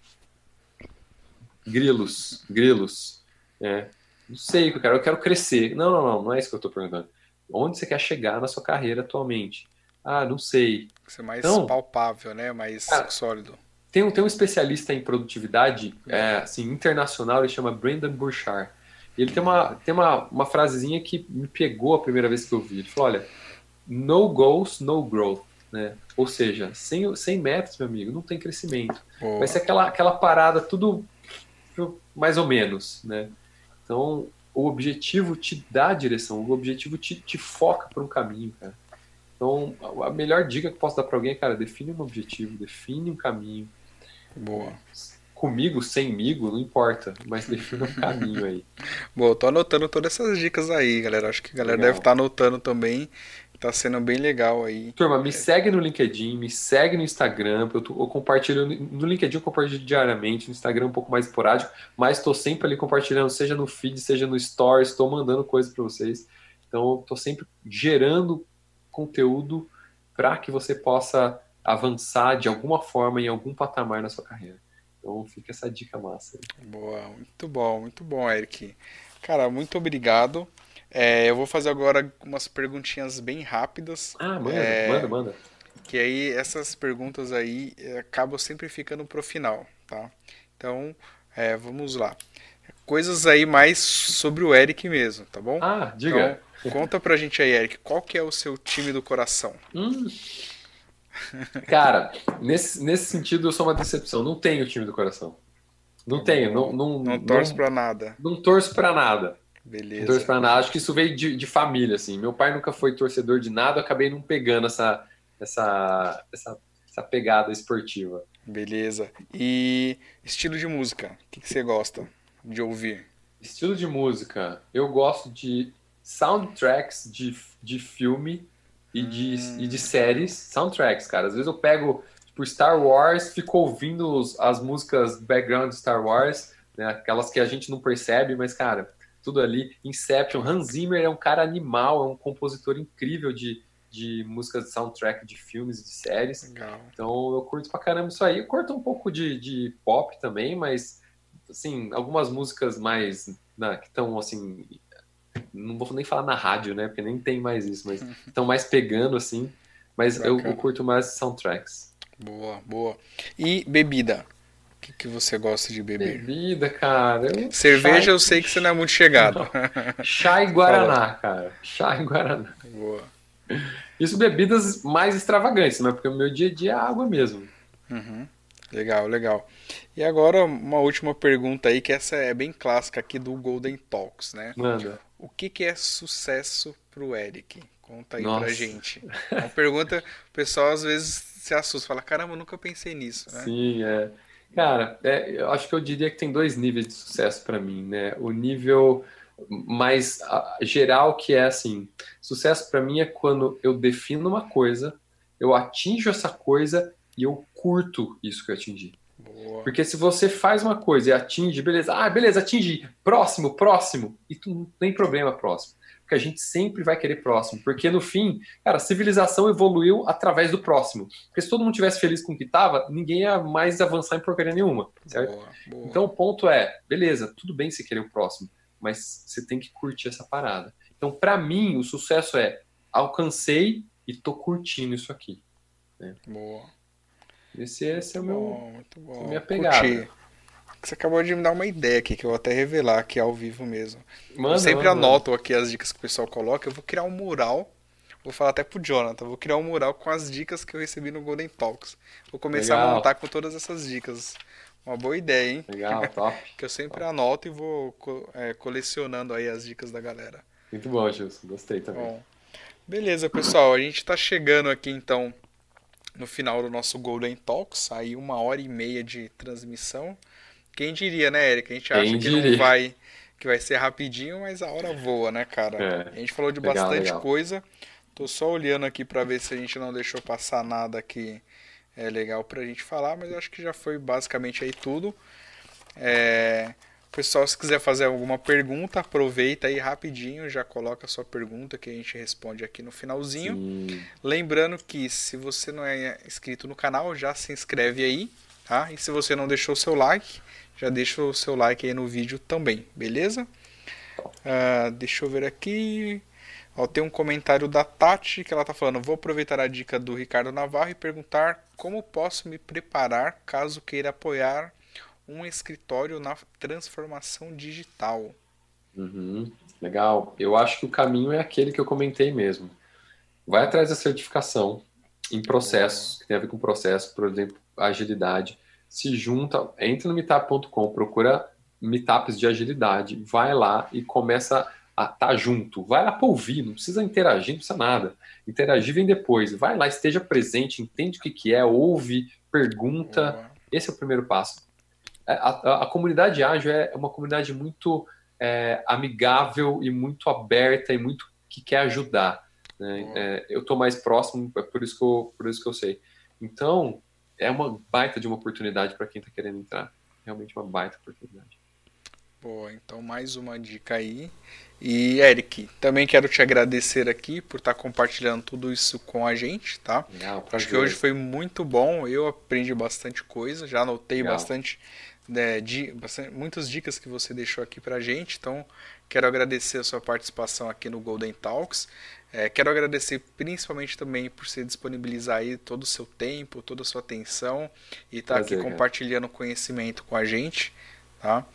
Speaker 2: Grilos, grilos. É, não sei o que eu quero, eu quero crescer. Não, não, não, não é isso que eu estou perguntando. Onde você quer chegar na sua carreira atualmente? Ah, não sei.
Speaker 1: Ser mais então, palpável, né? Mais cara, sólido.
Speaker 2: Tem um, tem um especialista em produtividade é, assim, internacional, ele chama Brendan Burchard. E ele tem, uma, tem uma, uma frasezinha que me pegou a primeira vez que eu vi. Ele falou: olha, no goals, no growth. Né? Ou seja, sem, sem metas, meu amigo, não tem crescimento. Boa. Vai ser aquela, aquela parada tudo mais ou menos. Né? Então, o objetivo te dá a direção, o objetivo te, te foca para um caminho, cara. Então, a melhor dica que posso dar para alguém é, cara, define um objetivo, define um caminho.
Speaker 1: Boa.
Speaker 2: comigo, semigo, não importa, mas defina um caminho aí. [LAUGHS]
Speaker 1: Bom, tô anotando todas essas dicas aí, galera. Acho que a galera legal. deve estar tá anotando também. Tá sendo bem legal aí.
Speaker 2: Turma, me segue no LinkedIn, me segue no Instagram. Eu, tô, eu compartilho no LinkedIn, eu compartilho diariamente, no Instagram um pouco mais esporádico, mas estou sempre ali compartilhando, seja no feed, seja no Stories, estou mandando coisa para vocês. Então, estou sempre gerando conteúdo para que você possa avançar de alguma forma em algum patamar na sua carreira. Então fica essa dica massa.
Speaker 1: Boa, muito bom, muito bom, Eric. Cara, muito obrigado. É, eu vou fazer agora umas perguntinhas bem rápidas.
Speaker 2: Ah, manda, é, manda, manda.
Speaker 1: Que aí essas perguntas aí é, acabam sempre ficando pro final, tá? Então, é, vamos lá. Coisas aí mais sobre o Eric mesmo, tá bom?
Speaker 2: Ah, diga.
Speaker 1: Então, conta pra gente aí, Eric, qual que é o seu time do coração?
Speaker 2: Hum. Cara, nesse, nesse sentido eu sou uma decepção. Não tenho time do coração. Não tenho. Não, não,
Speaker 1: não torço pra nada.
Speaker 2: Não torço pra nada.
Speaker 1: Beleza.
Speaker 2: Torço pra nada. Acho que isso veio de, de família, assim. Meu pai nunca foi torcedor de nada, eu acabei não pegando essa, essa, essa, essa pegada esportiva.
Speaker 1: Beleza. E estilo de música? O que, que você gosta de ouvir?
Speaker 2: Estilo de música. Eu gosto de soundtracks de, de filme e de, hum. e de séries, soundtracks, cara. Às vezes eu pego, tipo, Star Wars, fico ouvindo as músicas background de Star Wars, né? Aquelas que a gente não percebe, mas, cara, tudo ali. Inception, Hans Zimmer é um cara animal, é um compositor incrível de, de músicas de soundtrack de filmes e de séries.
Speaker 1: Legal.
Speaker 2: Então eu curto pra caramba isso aí. Eu curto um pouco de, de pop também, mas assim, algumas músicas mais né, que estão assim não vou nem falar na rádio, né? Porque nem tem mais isso, mas [LAUGHS] estão mais pegando assim. Mas eu, eu, curto mais soundtracks.
Speaker 1: Boa, boa. E bebida? O que, que você gosta de beber?
Speaker 2: Bebida, cara.
Speaker 1: Eu... Cerveja chá... eu sei que você não é muito chegado.
Speaker 2: Chá e Guaraná, cara. Chá e Guaraná.
Speaker 1: Boa.
Speaker 2: Isso bebidas mais extravagantes, mas porque o meu dia a dia é água mesmo.
Speaker 1: Uhum. Legal, legal. E agora uma última pergunta aí, que essa é bem clássica aqui do Golden Talks, né?
Speaker 2: Manda.
Speaker 1: O que, que é sucesso pro Eric? Conta aí Nossa. pra gente. É uma pergunta, o pessoal às vezes se assusta, fala, caramba, eu nunca pensei nisso. Né?
Speaker 2: Sim, é. Cara, é, eu acho que eu diria que tem dois níveis de sucesso para mim, né? O nível mais geral que é assim, sucesso para mim é quando eu defino uma coisa, eu atinjo essa coisa e eu curto isso que eu atingi.
Speaker 1: Boa.
Speaker 2: Porque se você faz uma coisa e atinge, beleza, ah, beleza, atingi, próximo, próximo, e tu não tem problema próximo. Porque a gente sempre vai querer próximo. Porque no fim, cara, a civilização evoluiu através do próximo. Porque se todo mundo tivesse feliz com o que estava, ninguém ia mais avançar em porcaria nenhuma. Boa, boa. Então o ponto é, beleza, tudo bem se querer o próximo, mas você tem que curtir essa parada. Então, para mim, o sucesso é alcancei e tô curtindo isso aqui. Né?
Speaker 1: Boa.
Speaker 2: Esse, esse é o meu, bom,
Speaker 1: muito bom.
Speaker 2: É minha pegada. Curti.
Speaker 1: Você acabou de me dar uma ideia aqui, que eu vou até revelar aqui ao vivo mesmo.
Speaker 2: Manda,
Speaker 1: eu sempre
Speaker 2: manda,
Speaker 1: anoto aqui as dicas que o pessoal coloca. Eu vou criar um mural. Vou falar até pro Jonathan. Vou criar um mural com as dicas que eu recebi no Golden Talks. Vou começar Legal. a montar com todas essas dicas. Uma boa ideia, hein?
Speaker 2: Legal, top. [LAUGHS]
Speaker 1: que eu sempre
Speaker 2: top.
Speaker 1: anoto e vou é, colecionando aí as dicas da galera.
Speaker 2: Muito bom, Gilson. Gostei também. Bom,
Speaker 1: beleza, pessoal. A gente tá chegando aqui então no final do nosso Golden Talks, aí uma hora e meia de transmissão. Quem diria, né, Eric? A gente acha que não vai que vai ser rapidinho, mas a hora voa, né, cara?
Speaker 2: É.
Speaker 1: A gente falou de legal, bastante legal. coisa. Tô só olhando aqui para ver se a gente não deixou passar nada que é legal pra gente falar, mas acho que já foi basicamente aí tudo. É... Pessoal, se quiser fazer alguma pergunta, aproveita aí rapidinho, já coloca a sua pergunta que a gente responde aqui no finalzinho.
Speaker 2: Sim.
Speaker 1: Lembrando que se você não é inscrito no canal, já se inscreve aí, tá? E se você não deixou o seu like, já deixa o seu like aí no vídeo também, beleza? Uh, deixa eu ver aqui. Ó, tem um comentário da Tati que ela tá falando: Vou aproveitar a dica do Ricardo Navarro e perguntar como posso me preparar caso queira apoiar um escritório na transformação digital.
Speaker 2: Uhum, legal. Eu acho que o caminho é aquele que eu comentei mesmo. Vai atrás da certificação em processos, que tem a ver com processo, por exemplo, agilidade. Se junta, entra no meetup.com, procura meetups de agilidade, vai lá e começa a estar tá junto. Vai lá para ouvir, não precisa interagir, não precisa nada. Interagir vem depois. Vai lá, esteja presente, entende o que, que é, ouve, pergunta. Esse é o primeiro passo. é, a, a, a comunidade ágil é uma comunidade muito é, amigável e muito aberta e muito que quer ajudar. Né? É, eu estou mais próximo, é por isso, que eu, por isso que eu sei. Então, é uma baita de uma oportunidade para quem está querendo entrar. Realmente uma baita oportunidade.
Speaker 1: Boa, então mais uma dica aí. E Eric, também quero te agradecer aqui por estar tá compartilhando tudo isso com a gente, tá? Legal, Acho que hoje foi muito bom, eu aprendi bastante coisa, já anotei Legal. bastante, né, de, bastante, muitas dicas que você deixou aqui pra gente, então quero agradecer a sua participação aqui no Golden Talks. É, quero agradecer principalmente também por você disponibilizar aí todo o seu tempo, toda a sua atenção e estar tá aqui compartilhando conhecimento com a gente, tá?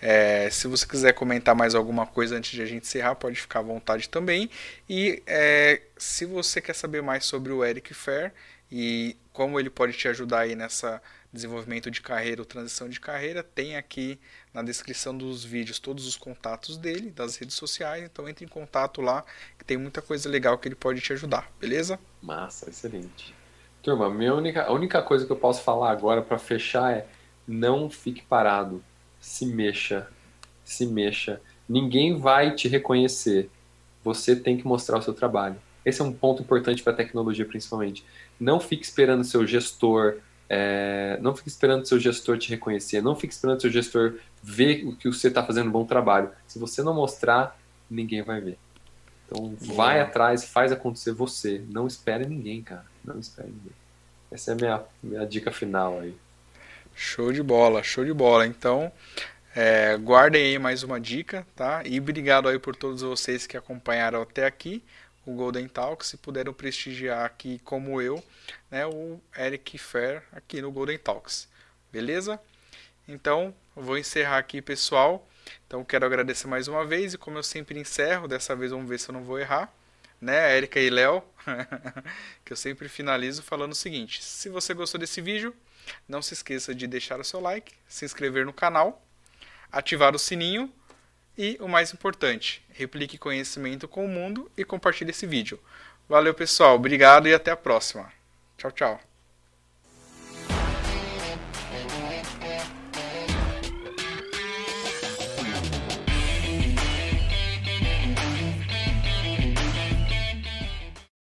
Speaker 1: É, se você quiser comentar mais alguma coisa antes de a gente encerrar, pode ficar à vontade também. E é, se você quer saber mais sobre o Eric Fair e como ele pode te ajudar aí nessa desenvolvimento de carreira ou transição de carreira, tem aqui na descrição dos vídeos todos os contatos dele, das redes sociais, então entre em contato lá, tem muita coisa legal que ele pode te ajudar, beleza?
Speaker 2: Massa, excelente. Turma, minha única, a única coisa que eu posso falar agora para fechar é não fique parado se mexa, se mexa. Ninguém vai te reconhecer. Você tem que mostrar o seu trabalho. Esse é um ponto importante para a tecnologia, principalmente. Não fique esperando seu gestor, é, não fique esperando seu gestor te reconhecer, não fique esperando seu gestor ver o que você está fazendo um bom trabalho. Se você não mostrar, ninguém vai ver. Então, vai atrás, faz acontecer você. Não espere ninguém, cara. Não espere ninguém. Essa é a minha, minha dica final aí.
Speaker 1: Show de bola, show de bola. Então, é, guardem aí mais uma dica, tá? E obrigado aí por todos vocês que acompanharam até aqui o Golden Talk, se puderam prestigiar aqui como eu, né, o Eric Fair aqui no Golden Talks. Beleza? Então, vou encerrar aqui, pessoal. Então, quero agradecer mais uma vez e como eu sempre encerro, dessa vez vamos ver se eu não vou errar, né, Erika e Léo, [LAUGHS] que eu sempre finalizo falando o seguinte: se você gostou desse vídeo, não se esqueça de deixar o seu like, se inscrever no canal, ativar o sininho e, o mais importante, replique conhecimento com o mundo e compartilhe esse vídeo. Valeu, pessoal. Obrigado e até a próxima. Tchau, tchau.